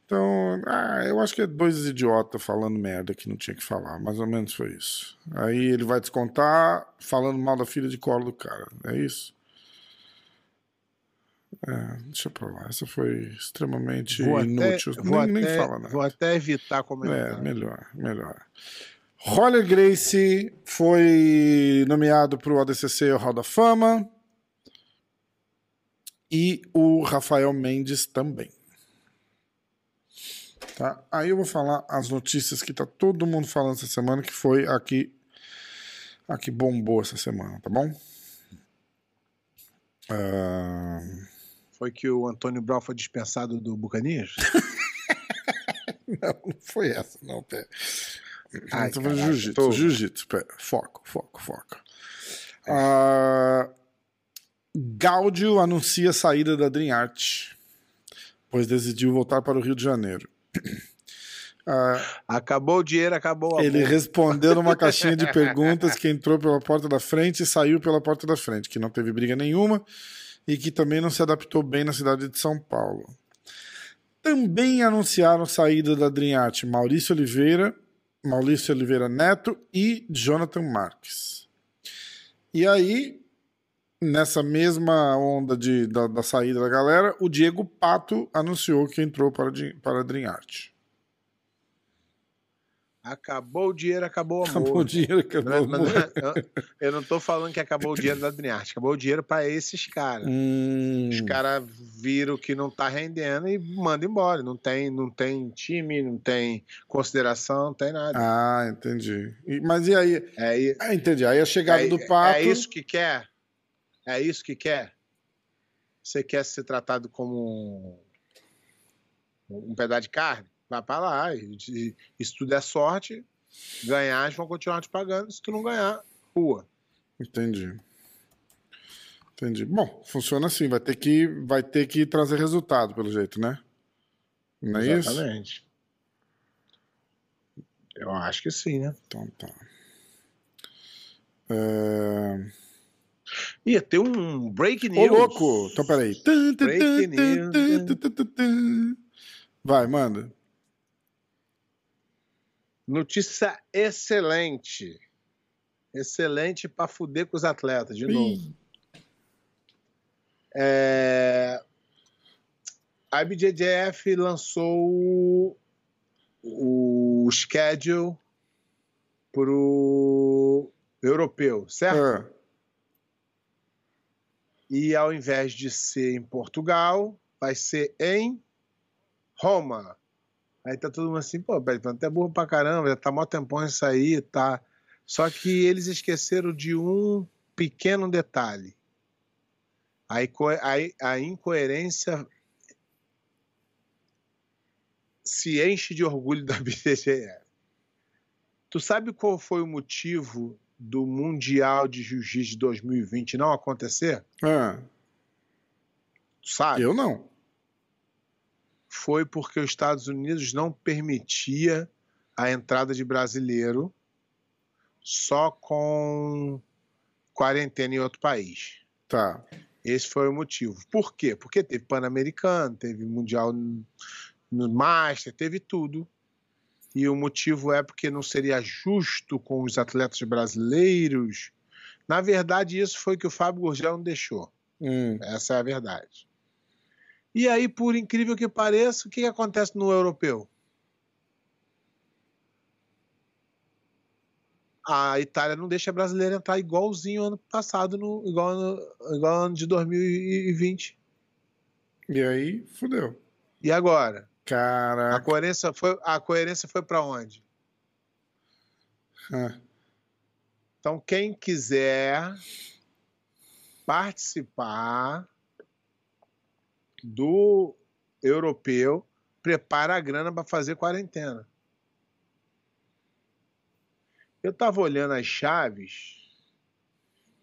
Então, ah, eu acho que é dois idiotas falando merda que não tinha que falar, mais ou menos foi isso. Aí ele vai descontar falando mal da filha de colo do cara, é isso? É, deixa pra lá, essa foi extremamente Vou até, inútil, vou, nem, nem até, fala nada. vou até evitar É, comentar. melhor, melhor. Roller Gracie foi nomeado para o ADCC Hall da Fama. E o Rafael Mendes também. Tá? Aí eu vou falar as notícias que tá todo mundo falando essa semana, que foi aqui a que bombou essa semana, tá bom? Ah, Foi que o Antônio Brown foi dispensado do Bucanias? Não, não foi essa, não, pera. Ai, foi caraca, jiu-jitsu, tô- jiu-jitsu, pera. Foco, foco, foco. Ah, Gáudio anuncia a saída da Dream Art, pois decidiu voltar para o Rio de Janeiro. Ah, Acabou o dinheiro, acabou a ele respondeu numa caixinha de perguntas que entrou pela porta da frente e saiu pela porta da frente, que não teve briga nenhuma e que também não se adaptou bem na cidade de São Paulo. Também anunciaram saída da Art Maurício Oliveira, Maurício Oliveira Neto e Jonathan Marques. E aí, nessa mesma onda de, da, da saída da galera, o Diego Pato anunciou que entrou para, para a Dream Art. Acabou o dinheiro, acabou o amor. Acabou o dinheiro, acabou o amor. eu não tô falando que acabou o dinheiro da Adriarte, acabou o dinheiro para esses caras. Hum, Os caras viram que não tá rendendo e mandam embora. Não tem, não tem time, não tem consideração, não tem nada. Ah, entendi. E- mas e aí? É, Ah, entendi. Aí a chegada é, do Pato. é isso que quer? É isso que quer? Você quer ser tratado como um, um pedaço de carne? Vai pra lá. E, e, e se tu der sorte, ganhar, eles vão continuar te pagando. Se tu não ganhar, rua. Entendi. Entendi. Bom, funciona assim. Vai ter que, vai ter que trazer resultado, pelo jeito, né? Não é isso? Exatamente. Eu acho que sim, né? Então tá. É... Ia ter um break Ô, news. louco! Então, peraí. Break news. Vai, manda. Notícia excelente. Excelente pra fuder com os atletas, de novo. Ih, É... A IBJJF lançou o, o schedule pro europeu, certo? ah, E ao invés de ser em Portugal, vai ser em Roma. Aí tá todo mundo assim, pô, Beto, até burro pra caramba, já tá mó tempão isso aí, tá? Só que eles esqueceram de um pequeno detalhe. A, a- a incoerência se enche de orgulho da BJJF. Tu sabe qual foi o motivo do Mundial de Jiu-Jitsu de 2020 não acontecer? ah. Tu sabe? Eu não. Foi porque os Estados Unidos não permitia a entrada de brasileiro só com quarentena em outro país. Tá. Esse foi o motivo. Por quê? Porque teve Pan-Americano, teve Mundial no Master, teve tudo. E o motivo é porque não seria justo com os atletas brasileiros. Na verdade, isso foi que o Fábio Gurgel não deixou. Hum. Essa é a verdade. E aí, por incrível que pareça, o que acontece no europeu? A Itália não deixa brasileiro entrar igualzinho ano passado, no, igual, ano, igual ano de 2020. E aí, fudeu. E agora? A Caraca. coerência foi, a coerência foi para onde? Ah, Então, quem quiser participar do europeu, prepara a grana para fazer quarentena. Eu estava olhando as chaves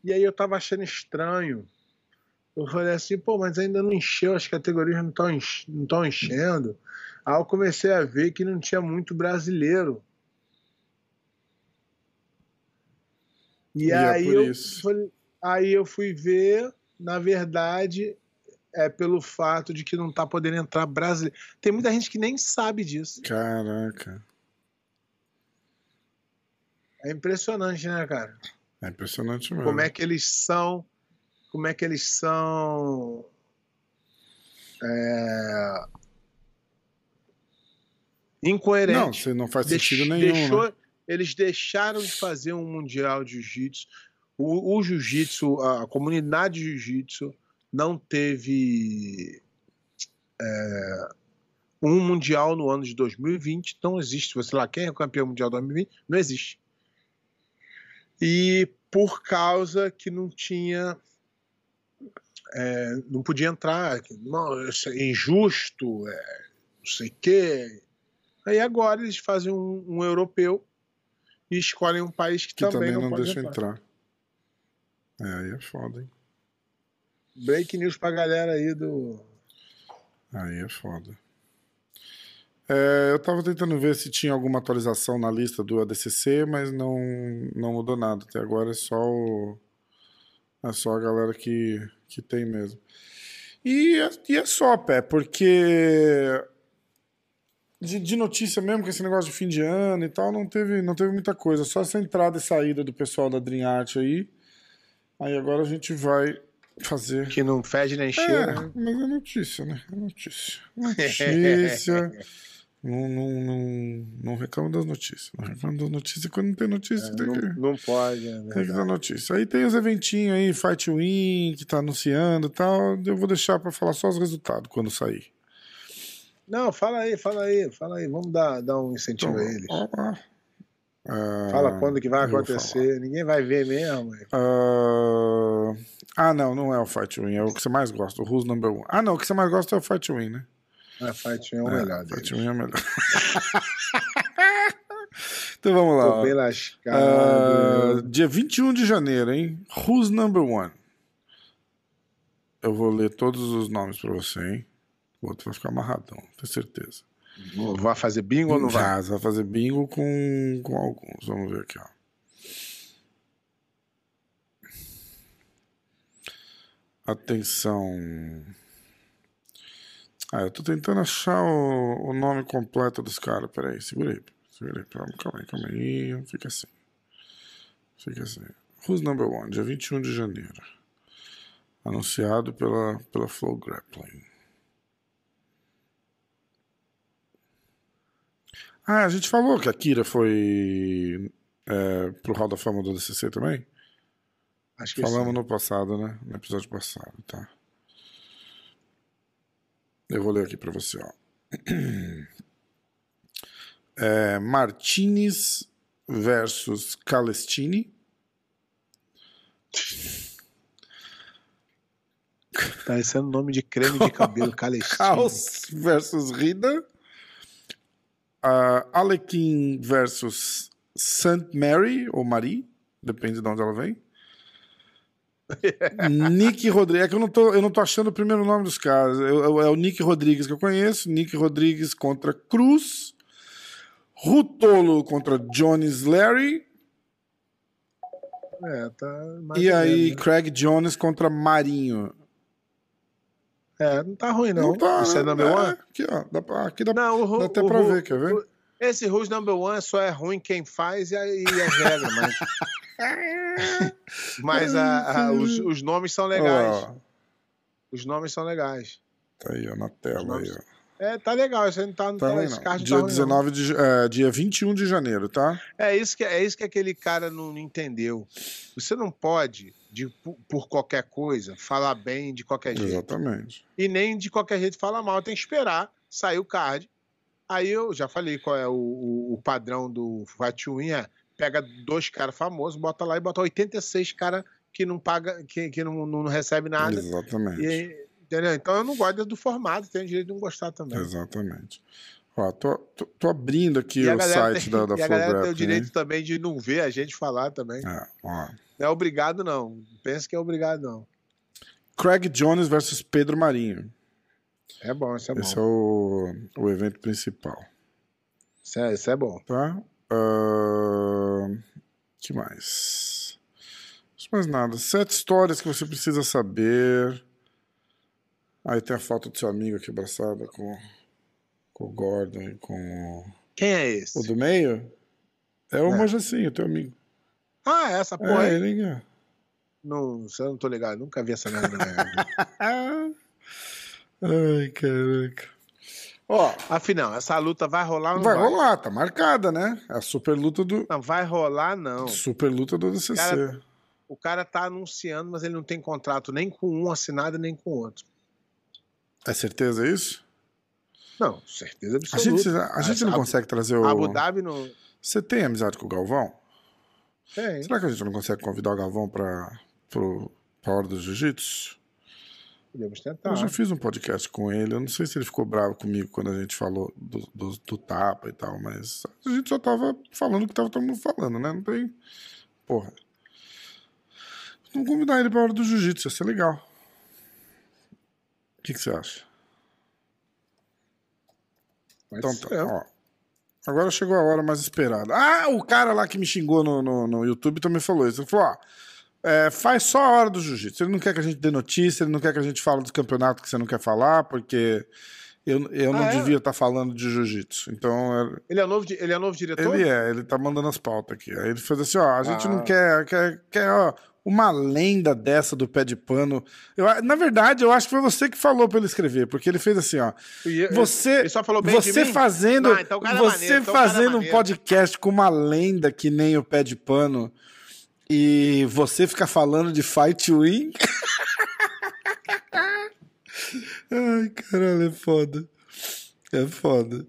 e aí eu estava achando estranho. Eu falei assim, pô, mas ainda não encheu, as categorias não estão enchendo. Aí eu comecei a ver que não tinha muito brasileiro. E, E é aí, por eu falei- aí eu fui ver, na verdade, é pelo fato de que não tá podendo entrar brasileiro. Tem muita gente que nem sabe disso. caraca. É impressionante, né, cara? É impressionante mesmo. Como é que eles são. Como é que eles são. é, Não, incoerentes. você não faz Deix- sentido nenhum. deixou- né? Eles deixaram de fazer um mundial de jiu-jitsu. O, o jiu-jitsu, a, a comunidade de jiu-jitsu não teve é, um mundial no ano de 2020. Não existe. Você lá, quem é o campeão mundial de 2020? Não existe. E por causa que não tinha. é, não podia entrar. Não, isso é injusto, é, não sei o quê. Aí agora eles fazem um, um europeu e escolhem um país que, Que também, não, pode deixa entrar. É, aí é foda, hein? Break news pra galera aí do. Aí é foda. É, eu tava tentando ver se tinha alguma atualização na lista do ADCC, mas não, não mudou nada. Até agora é só o, é só a galera que, que tem mesmo. E, é- e é só, pé, porque de, de notícia mesmo, com esse negócio de fim de ano e tal, não teve, não teve muita coisa. Só essa entrada e saída do pessoal da Dream Art aí. Aí agora a gente vai fazer. Que não fede nem cheira. É, né? mas é notícia, né? É notícia. Notícia. não, não, não, não reclamo das notícias. Não reclamo das notícias quando não tem notícia. tem, Não, que, não pode, é tem que dar notícia. Aí tem os eventinhos aí, Fight Win, que tá anunciando e tal. Eu vou deixar pra falar só os resultados quando sair. Não, fala aí, fala aí, fala aí. Vamos dar, dar um incentivo a eles. ó, ó. Ah, Fala quando que vai acontecer. Ninguém vai ver mesmo. Ah, ah, não, não é o Fight Win, é o que você mais gosta, o Who's Number One. Ah, não, o que você mais gosta é o Fight Win, né? A Fight é o É, melhor Fight deles. Win é o melhor. então vamos lá. Tô bem lascado. Ah, dia 21 de janeiro, hein? Who's Number One? Eu vou ler todos os nomes pra você, hein? O outro vai ficar amarradão, tenho certeza. Vai fazer bingo ou não vai? Vai, vai fazer bingo com, com alguns. Vamos ver aqui, ó. Atenção. Ah, eu tô tentando achar o, o nome completo dos caras. Peraí, segura aí. Segura aí. Calma, calma aí, calma aí. Fica assim. Fica assim. Who's number one? Dia 21 de janeiro. Anunciado pela, pela Flow Grappling. Ah, a gente falou que a Kira foi é, pro Hall da Fama do DCC também? Acho que Falamos sim. no passado, né? No episódio passado, tá? Eu vou ler aqui pra você, ó. É, Martinez versus Calestini. Tá parecendo nome de creme de cabelo Calestino. Caos versus Rida. Uh, Alequim versus St. Mary, ou Marie, depende de onde ela vem. Nick Rodrigues, é que eu não, tô, eu não tô achando o primeiro nome dos caras. Eu- eu- é o Nick Rodrigues que eu conheço. Nick Rodrigues contra Cruz. Rutolo contra Jones Larry. É, tá E aí, né? Craig Jones contra Marinho. É, não tá ruim, não. tá, Isso é né? number one? Aqui, ó. Dá pra, aqui dá, Não, o, Ru- dá até o pra Ru- ver, quer ver? o- Esse Who's Number One só é ruim quem faz e, a- e mas, mas a- a- os, os nomes são legais. Ó, Os nomes são legais. tá aí, ó, na tela aí, ó. É, tá legal, isso aí não tá, não Tá tá, esse não. card não Dia tá ruim, não. 19 de, é, dia 21 de janeiro, tá? É isso que, é isso que aquele cara não, não entendeu. Você não pode, de, por, qualquer coisa, falar bem de qualquer jeito. Exatamente. E nem de qualquer jeito falar mal. Tem que esperar sair o card. Aí eu já falei qual é o, o, o padrão do Fight Win, é pega dois caras famosos, bota lá e bota 86 caras que não paga, que, que não, não recebe nada. Exatamente. E entendeu? Então eu não gosto do formato, tenho direito de não gostar também. Exatamente. Ó, tô, tô, tô abrindo aqui E o site tem, da, da e a galera tem o direito hein? também de não ver a gente falar também. É, ó. Não é obrigado, não. Pensa que é obrigado, não. Craig Jones versus Pedro Marinho. É bom, isso é bom. Esse é o, o evento principal, Isso, é, isso é bom. tá? Ahn, que mais? Não mais nada. Sete histórias que você precisa saber. Aí tem a foto do seu amigo aqui abraçada com, com o Gordon e com o... Quem é esse? o do meio. É o É. Mojacinho, teu amigo. Ah, essa porra é, aí. é. Não, eu não tô ligado. Nunca vi essa merda. Ai, caraca. Ó, Afinal, essa luta vai rolar ou não vai vai? rolar, tá marcada, né? É a super luta do. Não, vai rolar, não. Super luta do DCC. Cara, O cara tá anunciando, mas ele não tem contrato nem com um assinado nem com o outro. É certeza isso? Não, certeza A absoluta. gente, a gente não consegue trazer o. Abu Dhabi não Você tem amizade com o Galvão? Tem. Será que a gente não consegue convidar o Galvão pro, pra hora do Jiu-Jitsu? Podemos tentar. Eu já fiz um podcast com ele. Eu não sei se ele ficou bravo comigo quando a gente falou do, do, do tapa e tal, mas a gente só tava falando o que tava todo mundo falando, né? Não tem. Porra. Vamos convidar ele pra hora do jiu-jitsu, ia ser legal. O que, que você acha? Pode Então tá, ó. Agora chegou a hora mais esperada. Ah, o cara lá que me xingou no, no, no YouTube também falou isso. Ele falou, ó, é, faz só a hora do jiu-jitsu. Ele não quer que a gente dê notícia, ele não quer que a gente fale dos campeonatos que você não quer falar, porque eu, eu não Ah, é? devia estar falando de jiu-jitsu. Então, é- Ele é novo, ele é novo diretor? ele é, ele tá mandando as pautas aqui. Aí ele fez assim, ó, a gente Ah. não quer, quer, quer ó, uma lenda dessa do pé de pano. Eu, na verdade, eu acho que foi você que falou pra ele escrever, porque ele fez assim, ó. Eu- Você, ele só falou bem de você fazendo, Ah, então é você maneiro, então é fazendo um podcast com uma lenda que nem o pé de pano e você fica falando de fight win. Ai, caralho, é foda. É foda.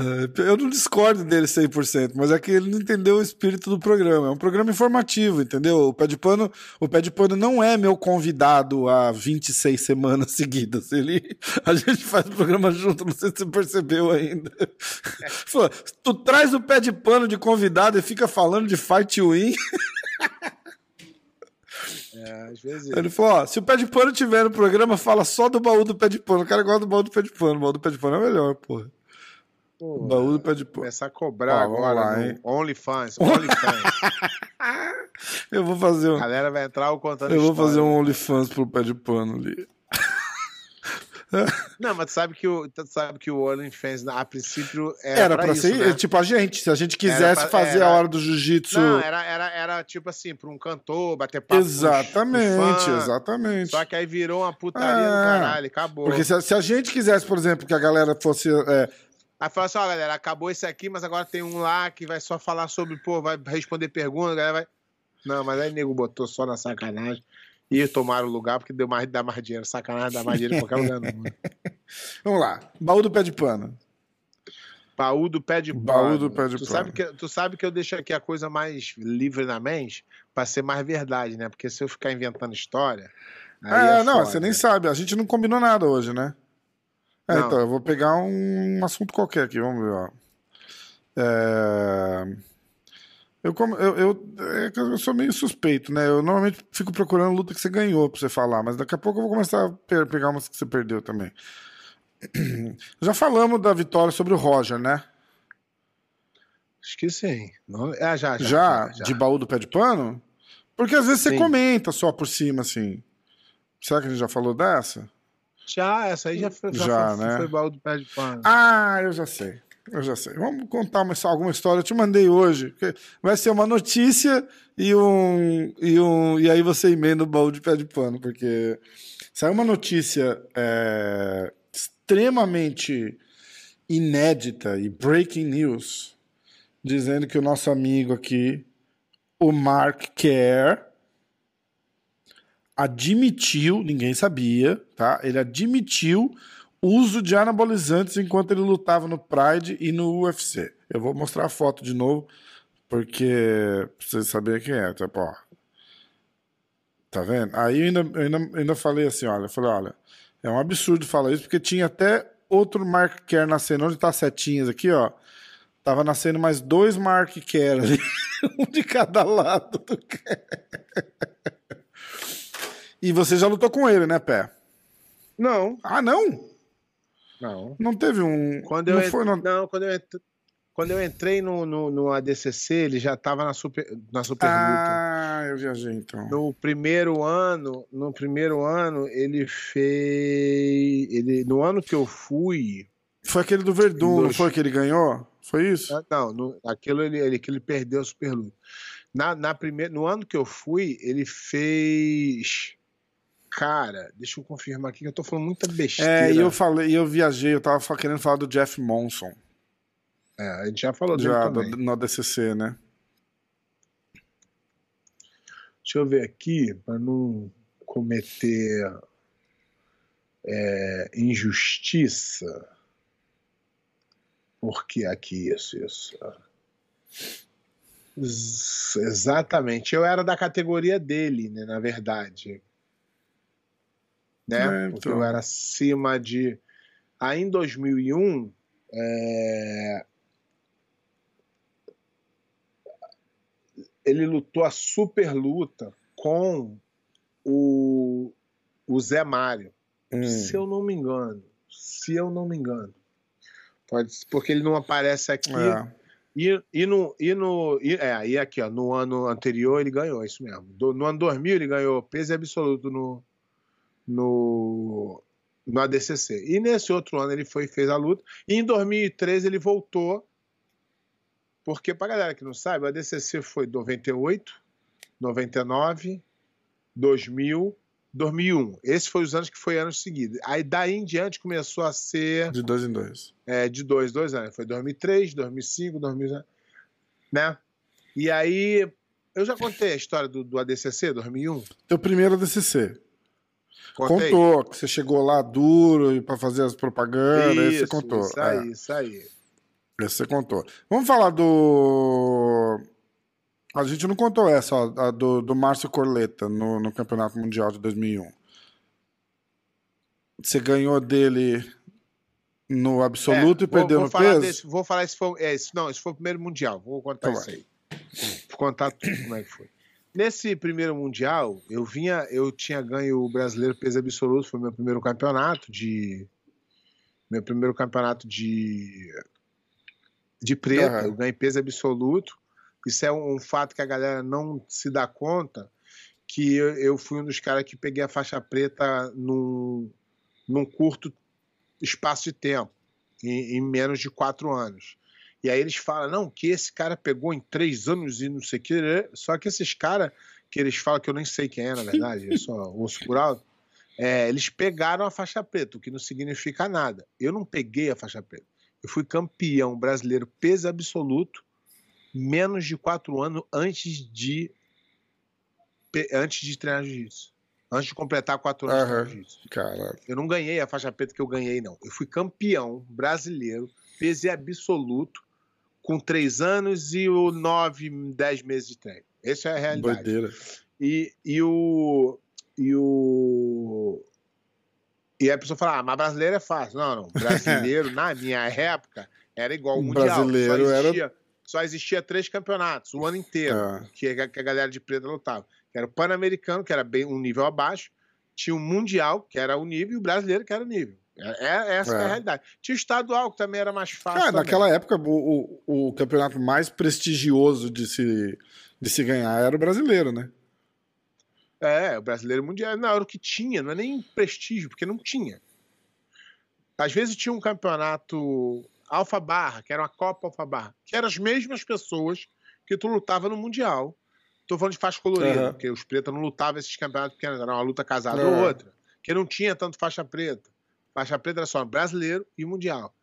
É, eu não discordo dele 100%, mas é que ele não entendeu o espírito do programa. É um programa informativo, entendeu? O Pé de Pano, o Pé de Pano não é meu convidado há 26 semanas seguidas. Ele, a gente faz o programa junto, não sei se você percebeu ainda. Tu traz o Pé de Pano de convidado e fica falando de Fight Win. É, às vezes. Ele falou: ó, se o Pé de Pano tiver no programa, fala só do baú do Pé de Pano. O cara gosta do baú do Pé de Pano. O baú do Pé de Pano é melhor, porra. Pô, baú do Pé de Pano. começar a cobrar vamos agora lá, hein? OnlyFans. OnlyFans. Eu vou fazer um. a galera vai entrar contando Eu vou história. fazer um OnlyFans pro pé de pano ali. Não, mas tu sabe que o, sabe que o OnlyFans, a princípio, era, Era pra, pra isso, ser, né? tipo, a gente. Se a gente quisesse pra- fazer era- a hora do jiu-jitsu. Não, era, era, era tipo assim, pra um cantor bater papo Exatamente, fã. exatamente. Só que aí virou uma putaria do É. caralho, acabou. Porque se, a- se a gente quisesse, por exemplo, que a galera fosse. é, Aí fala assim, ó, galera, acabou esse aqui, mas agora tem um lá que vai só falar sobre, pô, vai responder perguntas, a galera vai. Não, mas aí o nego botou só na sacanagem. E tomaram o lugar porque deu mais, dá mais dinheiro. Sacanagem dá mais dinheiro em qualquer lugar do mundo. vamos lá. Baú do pé de pano. Baú do pé de pano. Baú do pé de tu pano. Sabe que, tu sabe que eu deixo aqui a coisa mais livre na mente pra ser mais verdade, né? Porque se eu ficar inventando história. É, é não, foda. você nem sabe. A gente não combinou nada hoje, né? É, então, eu vou pegar um, assunto qualquer aqui, vamos ver, ó. É, Eu, como, eu, eu, é eu sou meio suspeito, né? Eu normalmente fico procurando luta que você ganhou pra você falar, mas daqui a pouco eu vou começar a pe- pegar umas que você perdeu também. Já falamos da vitória sobre o Roger, né? Acho que sim. Não, é, já, já, Já, já, de baú do pé de pano? Porque às vezes você Sim. comenta só por cima, assim. Será que a gente já falou dessa? Já, essa aí já foi, já Já, foi, né? foi baú do pé de pano. Ah, eu já sei. Eu já sei. Vamos contar uma, alguma história. Eu te mandei hoje. Vai ser uma notícia e um. E, um, e aí você emenda o baú de pé de pano, porque saiu uma notícia é, extremamente inédita e breaking news, dizendo que o nosso amigo aqui, o Mark Kerr, admitiu, ninguém sabia, tá? Ele admitiu uso de anabolizantes enquanto ele lutava no Pride e no UFC. Eu vou mostrar a foto de novo, porque pra vocês saberem quem é, tipo, ó. Tá vendo? Aí eu ainda, eu ainda, ainda falei assim, olha, eu falei, olha, é um absurdo falar isso, porque tinha até outro Mark Kerr nascendo, onde tá as setinhas aqui, ó. Tava nascendo mais dois Mark Kerr ali, um de cada lado do Kerr. E você já lutou com ele, né, Pé? Não, Ah, não? Não. Não teve um. Quando eu, não foi no- não, quando eu, ent- quando eu entrei no, no, no ADCC, ele já tava na super, na super luta. Ah, eu viajei então. No primeiro ano, no primeiro ano, ele fez. Ele, no ano que eu fui. Foi aquele do Verdun, não Dois. foi que ele ganhou? Foi isso? ah, Não, no, aquilo ele, ele, que ele perdeu a super luta. Na, na primeira, no ano que eu fui, ele fez. Cara, deixa eu confirmar aqui que eu tô falando muita besteira. É, e eu falei, eu viajei, eu tava querendo falar do Jeff Monson, É, a gente já falou dele já também. no DCC, né? Deixa eu ver aqui, para não cometer é, injustiça. Porque aqui, isso, isso. Ex- Exatamente. Eu era da categoria dele, né, na verdade. Né? É, Porque então. eu era acima de. Aí em 2001, é, ele lutou a super luta com o, o Zé Mário. Hum. Se eu não me engano. Se eu não me engano. Pode, porque ele não aparece aqui. É. E, e no. E no e, é, e aqui, ó, no ano anterior ele ganhou, é isso mesmo. Do- no ano 2000 ele ganhou peso absoluto no. No. No ADCC. E nesse outro ano ele foi e fez a luta. E em 2013 ele voltou. Porque, pra galera que não sabe, o ADCC foi 98, 99, 2000, 2001. Esses foram os anos que foi anos seguidos. Aí daí em diante começou a ser De dois em dois. é, de dois, dois anos. Foi 2003, 2005, 2000, né? E aí, eu já contei a história do, do ADCC, 2001? Teu primeiro DCC. Contei? Contou que você chegou lá duro pra fazer as propagandas, aí você Isso, contou. Isso É, aí, isso aí. esse você contou. Vamos falar do. A gente não contou essa, ó, a do, do Márcio Corleta no, no Campeonato Mundial de 2001. Você ganhou dele no absoluto É, e perdeu vou, vou no falar peso? Desse, vou falar se foi. É, esse, não, esse foi o primeiro Mundial. Vou contar Então isso aí. Vou contar tudo como é que foi. Nesse primeiro Mundial, eu vinha, eu tinha ganho o brasileiro peso absoluto, foi meu primeiro campeonato de. Meu primeiro campeonato de. De preta. Aham. Eu ganhei peso absoluto. Isso é um, um fato que a galera não se dá conta. Que eu, eu fui um dos caras que peguei a faixa preta num, num curto espaço de tempo, em, em menos de quatro anos. E aí eles falam, não, que esse cara pegou em três anos e não sei o que. né? Só que esses caras, que eles falam que eu nem sei quem é, na verdade, eu só ouço por alto, é, eles pegaram a faixa preta, o que não significa nada. Eu não peguei a faixa preta. Eu fui campeão brasileiro peso absoluto, menos de quatro anos antes de antes de treinar jiu-jitsu. Antes de completar quatro anos de treinar jiu-jitsu. Cara, Eu não ganhei a faixa preta que eu ganhei, não. Eu fui campeão brasileiro, peso absoluto, com três anos e o nove, dez meses de treino. Essa é a realidade. doideira. E, e o. E o. E a pessoa fala, ah, mas brasileiro é fácil. Não, não. Brasileiro, na minha época, era igual ao Mundial. Brasileiro só era- existia, só existia três campeonatos o ano inteiro É. que a, que a galera de preta lutava. Que era o Pan-Americano, que era bem um nível abaixo, tinha o Mundial, que era o nível, e o Brasileiro, que era o nível. É, é- essa é É. a realidade. Tinha o Estadual, que também era mais fácil. Também. naquela época, o, o, o campeonato mais prestigioso de se, de se ganhar era o brasileiro, né? É, o Brasileiro Mundial. Não, era o que tinha, não é nem prestígio, porque não tinha. Às vezes tinha um campeonato Alfa Barra, que era uma Copa Alfa Barra, que eram as mesmas pessoas que tu lutava no Mundial. Tô falando de faixa colorida, Aham. porque os pretos não lutavam esses campeonatos pequenos, era uma luta casada É. ou outra. Que não tinha tanto faixa preta. Faixa preta era só brasileiro e mundial.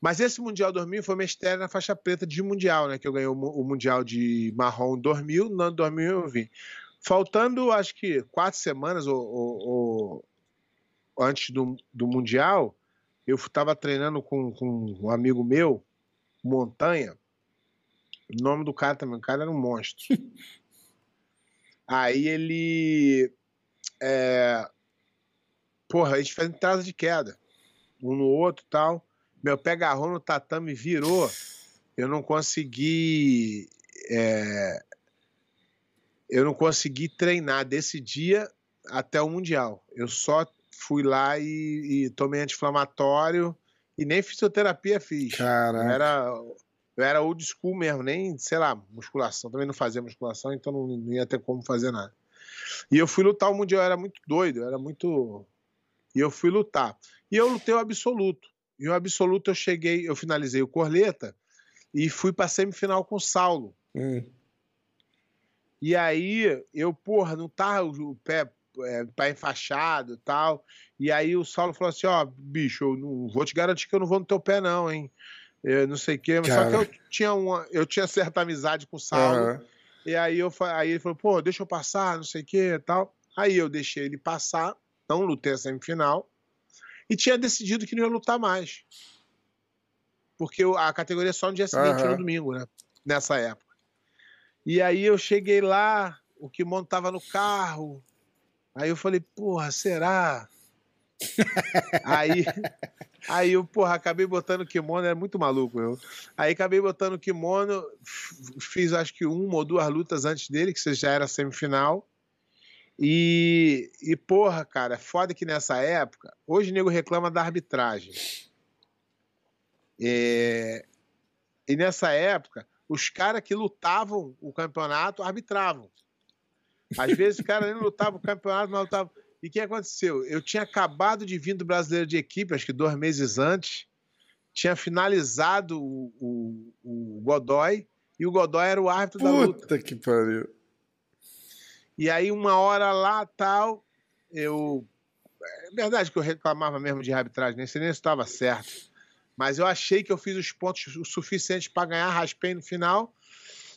Mas esse Mundial 2000 foi minha estreia na faixa preta de Mundial, né? Que eu ganhei o, o Mundial de Marrom em 2000, no ano 2000 eu vim. Faltando, acho que, quatro semanas ou, ou- ou antes do, do Mundial, eu estava treinando com, com um amigo meu, Montanha. O nome do cara também, o cara era um monstro. Aí ele. É, porra, a gente fez entrada de queda. Um no outro e tal. Meu pé agarrou no tatame e virou. Eu não consegui. é, eu não consegui treinar desse dia até o Mundial. Eu só fui lá e, e tomei anti-inflamatório e nem fisioterapia fiz. Eu Caraca. era, eu era old school mesmo, nem, sei lá, musculação. Também não fazia musculação, então não, não ia ter como fazer nada. E eu fui lutar o Mundial, eu era muito doido, eu era muito. E eu fui lutar. E eu lutei o absoluto. E o absoluto eu cheguei, eu finalizei o Corleta e fui pra semifinal com o Saulo. Hum. E aí, eu, porra, não tá o pé, é, pé enfaixado e tal. E aí o Saulo falou assim: ó, bicho, eu não vou te garantir que eu não vou no teu pé, não, hein? Eu não sei o quê. Mas só Cara. que eu tinha, uma, eu tinha certa amizade com o Saulo. Aham. E aí, eu, aí ele falou, pô, deixa eu passar, não sei o que e tal. Aí eu deixei ele passar, não lutei a semifinal. E tinha decidido que não ia lutar mais. Porque a categoria é só no dia seguinte, Aham. no domingo, né? Nessa época. E aí eu cheguei lá, o kimono tava no carro. Aí eu falei, porra, será? aí, aí eu, porra, acabei botando o kimono, era muito maluco eu. Aí acabei botando o kimono, fiz acho que uma ou duas lutas antes dele, que já era semifinal. E, e porra, cara, foda que nessa época, hoje o nego reclama da arbitragem. É, e nessa época, os caras que lutavam o campeonato arbitravam. Às vezes o cara nem lutava o campeonato, mas lutava. E o que aconteceu? Eu tinha acabado de vir do brasileiro de equipe, acho que dois meses antes, tinha finalizado o, o, o Godoy, e o Godoy era o árbitro Puta da luta. que pariu. E aí, uma hora lá, tal, eu. É verdade que eu reclamava mesmo de arbitragem, nem sei nem se estava certo. Mas eu achei que eu fiz os pontos o suficientes para ganhar, raspei no final.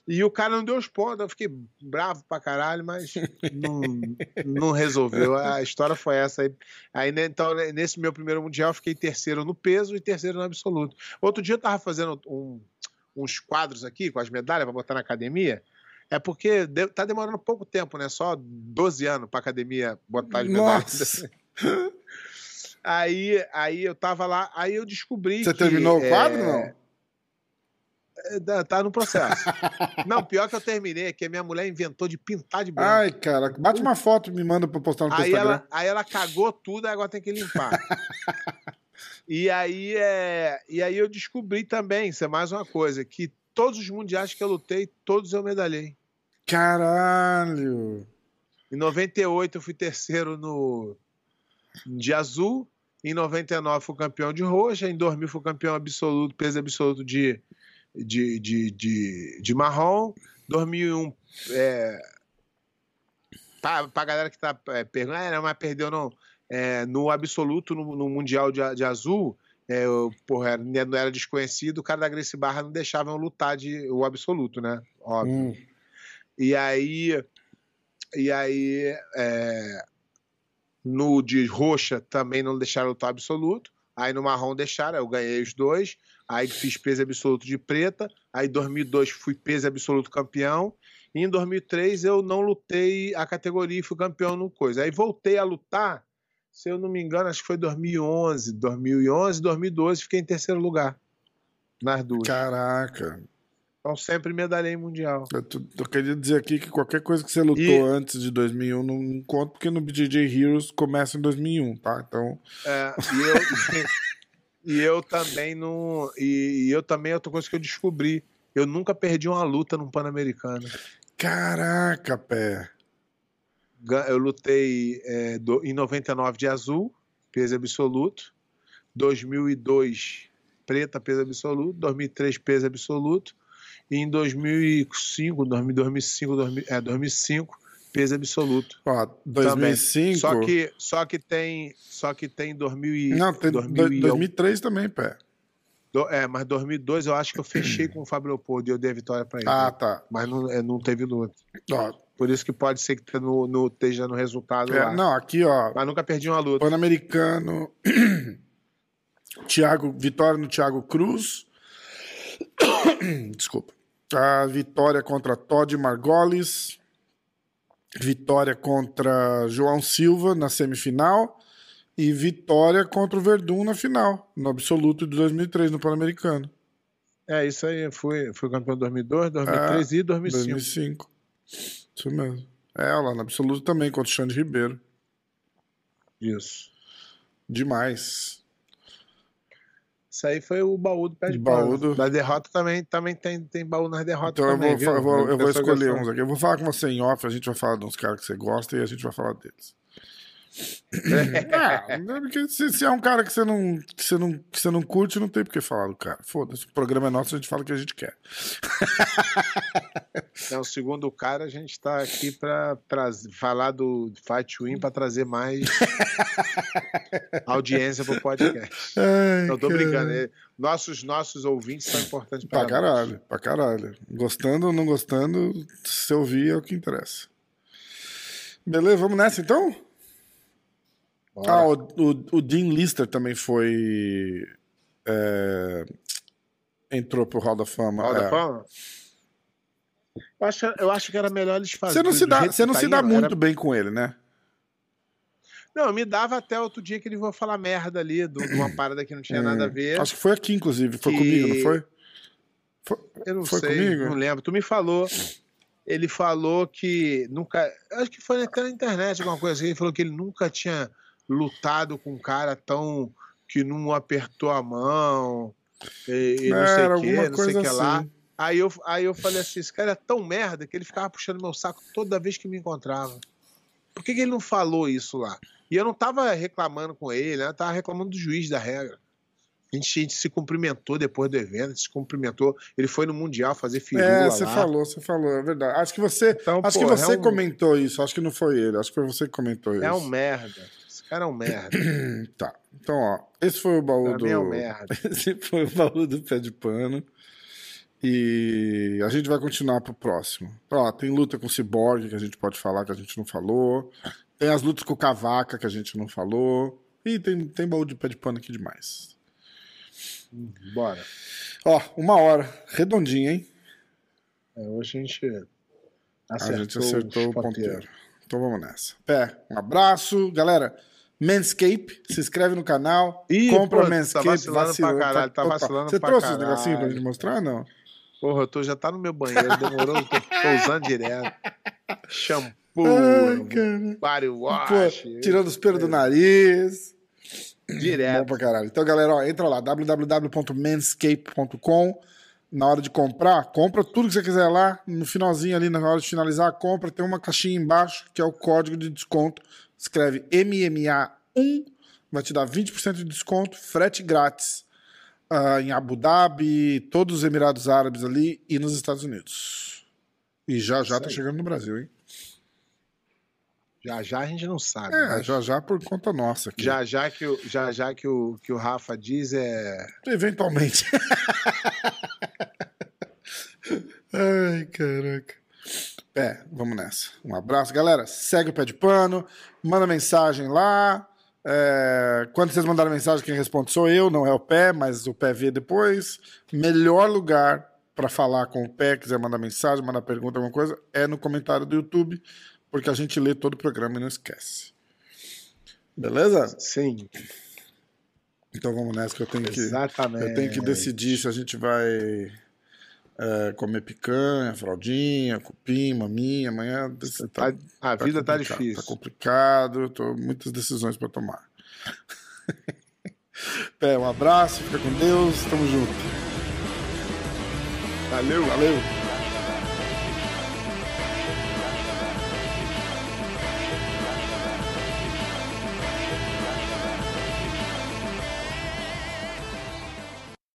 E o cara não deu os pontos. Eu fiquei bravo pra caralho, mas não, não resolveu. A história foi essa aí. aí. né, Então, nesse meu primeiro mundial, eu fiquei terceiro no peso e terceiro no absoluto. Outro dia eu tava fazendo um- uns quadros aqui com as medalhas para botar na academia. É porque de- tá demorando pouco tempo, né? Só 12 anos pra academia botar medalhas. Nossa. Aí, aí eu tava lá, aí eu descobri Você que, terminou o é, quadro, não? é, tá- Tá no processo. não, pior que eu terminei, é que a minha mulher inventou de pintar de branco. Ai, cara, bate uma foto e me manda pra postar no aí, Instagram. ela, aí ela cagou tudo, agora tem que limpar. e, aí, é, e aí eu descobri também, isso é mais uma coisa, que todos os mundiais que eu lutei, todos eu medalhei. Caralho. Em 98 eu fui terceiro no de azul, em 99 fui campeão de roxa, em 2000 fui campeão absoluto, peso absoluto de, de, de, de, de marrom, 2001 é, pra, pra galera que tá é, perguntando, ah, não, mas perdeu não, é, no absoluto, no, no mundial de, de azul, é, eu, porra, não era desconhecido, o cara da Gracie Barra não deixava eu lutar de, o absoluto, né? Óbvio. Hum. E aí, e aí é, no de roxa também não deixaram lutar absoluto. Aí no marrom deixaram, eu ganhei os dois. Aí fiz peso absoluto de preta. Aí em 2002 fui peso absoluto campeão. E em 2003 eu não lutei a categoria e fui campeão no coisa. Aí voltei a lutar, se eu não me engano, acho que foi 2011, 2011, 2012, fiquei em terceiro lugar nas duas. Caraca. Então sempre medalhei mundial. Eu, tu- eu queria dizer aqui que qualquer coisa que você lutou E- antes de 2001 não, não conta, porque no BJJ Heroes começa em 2001, tá? Então, É, e, eu, e eu também não. E, e eu também, outra coisa que eu descobri, eu nunca perdi uma luta num Pan-Americano. caraca, pé. Eu lutei é, do- em 99 de azul, peso absoluto. 2002, preta, peso absoluto. 2003, peso absoluto. Em 2005, 2000, 2005, 2000, é, 2005, peso absoluto. Ó, 2005. Só que, só que tem, só que tem 2000 e, Não, tem 2000 e- 2003 também, pé. Do- É, mas 2002 eu acho que eu fechei com o Fábio Leopoldo e eu dei a vitória pra ele. Ah, tá. Mas não, é, não teve luta. Ó, Por isso que pode ser que tenha no, no, esteja no resultado é, lá. não, aqui, ó. Mas nunca perdi uma luta. Pan-Americano. Thiago, vitória no Thiago Cruz. Desculpa. A vitória contra Todd Margolis. Vitória contra João Silva na semifinal. E vitória contra o Verdun na final, no absoluto de 2003, no Pan-Americano. É, isso aí. Fui, fui campeão em 2002, 2003 e 2005. 2005. Isso mesmo. É, lá no absoluto também, contra o Xande Ribeiro. Isso. Demais. Isso aí foi o baú do pé de Baú pau. do- Da derrota também, também tem, tem baú nas derrotas Então eu também, vou, fa- viu? eu vou, eu vou escolher uns aqui. Eu vou falar com você em off, a gente vai falar de uns caras que você gosta e a gente vai falar deles. ah, porque se, se é um cara que você, não, que, você não, que você não curte, não tem por que falar do cara. Foda-se, o programa é nosso, a gente fala o que a gente quer. Não, segundo o cara, a gente tá aqui pra trazer, falar do Fight Win pra trazer mais audiência pro podcast. Ai, Não tô cara. brincando. é- Nossos, nossos ouvintes são importantes Pra para nós. caralho, pra caralho. Gostando ou não gostando, se ouvir é o que interessa. Beleza, vamos nessa então? Bora. Ah, o, o, o Dean Lister também foi. é, entrou pro Hall da Fama. Hall da é. Fama? Eu acho, eu acho que era melhor eles Você fazerem. não se dá, você não tá se dá indo, muito era- bem com ele, né? Não, me dava até outro dia que ele ia falar merda ali, de de uma parada que não tinha nada a ver. Hum, Acho que foi aqui, inclusive. Foi Que- comigo, não foi? Eu não foi sei, comigo? não lembro. Tu me falou. Ele falou que nunca. Acho que foi até na internet, alguma coisa assim. Ele falou que ele nunca tinha lutado com um cara tão. que não apertou a mão. e, e não sei o que, não sei o que lá. assim. Aí eu, aí eu falei assim: esse cara é tão merda que ele ficava puxando meu saco toda vez que me encontrava. Por que, que ele não falou isso lá? E eu não tava reclamando com ele, né? Eu tava reclamando do juiz da regra. A gente, a gente se cumprimentou depois do evento, a gente se cumprimentou. Ele foi no Mundial fazer firula É, você lá. falou, você falou, é verdade. Acho que você, Então, acho pô, que você é um- comentou isso, acho que não foi ele, acho que foi você que comentou isso. É um merda. Cara é um merda. Tá. Então, ó, esse foi o baú Pra do. mim é um merda. Esse foi o baú do pé de pano. E a gente vai continuar pro próximo. Ó, tem luta com o Cyborg que a gente pode falar que a gente não falou. Tem as lutas com o Cavaca que a gente não falou. E tem, tem baú de pé de pano aqui demais. Bora. Ó, uma hora. Redondinha, hein? É, hoje a gente a gente acertou o ponteiros. ponteiro. Então vamos nessa. Pé, um abraço. Galera, Manscape, se inscreve no canal. Ih, compra pô, tá Manscape. vacilando vacilou pra caralho, tá Opa, vacilando Você pra trouxe os negocinhos pra gente mostrar? Não. Porra, eu tô, já tá no meu banheiro, demorou, eu tô, tô usando direto. Shampoo, Ai, body Pô, wash, tirando os pelos do nariz. Bom direto. pra caralho. Então, galera, ó, entra lá, www.manscape.com. Na hora de comprar, compra tudo que você quiser lá. No finalzinho ali, na hora de finalizar a compra, tem uma caixinha embaixo que é o código de desconto. Escreve MMA1, vai te dar 20% de desconto, frete grátis ah, em Abu Dhabi, todos os Emirados Árabes ali e nos Estados Unidos. E já já Isso tá aí. chegando no Brasil, hein? Já já a gente não sabe. É, já já por conta nossa aqui. já já que o já já que o que o Rafa diz é Eventualmente. Ai, caraca. É, vamos nessa. Um abraço, galera. Segue o pé de pano, manda mensagem lá. É, quando vocês mandarem mensagem, quem responde sou eu, não é o pé, mas o pé vê depois. Melhor lugar para falar com o pé, quiser mandar mensagem, mandar pergunta, alguma coisa, é no comentário do YouTube, porque a gente lê todo o programa e não esquece. Beleza? sim, Então vamos nessa que eu tenho que. exatamente. Eu tenho que decidir se a gente vai é, comer picanha, fraldinha, cupim, maminha. Amanhã Tá- a vida tá complicado, difícil. Tá complicado, tô muitas decisões para tomar. Pé, um abraço, fica com Deus, tamo junto. Valeu. Valeu!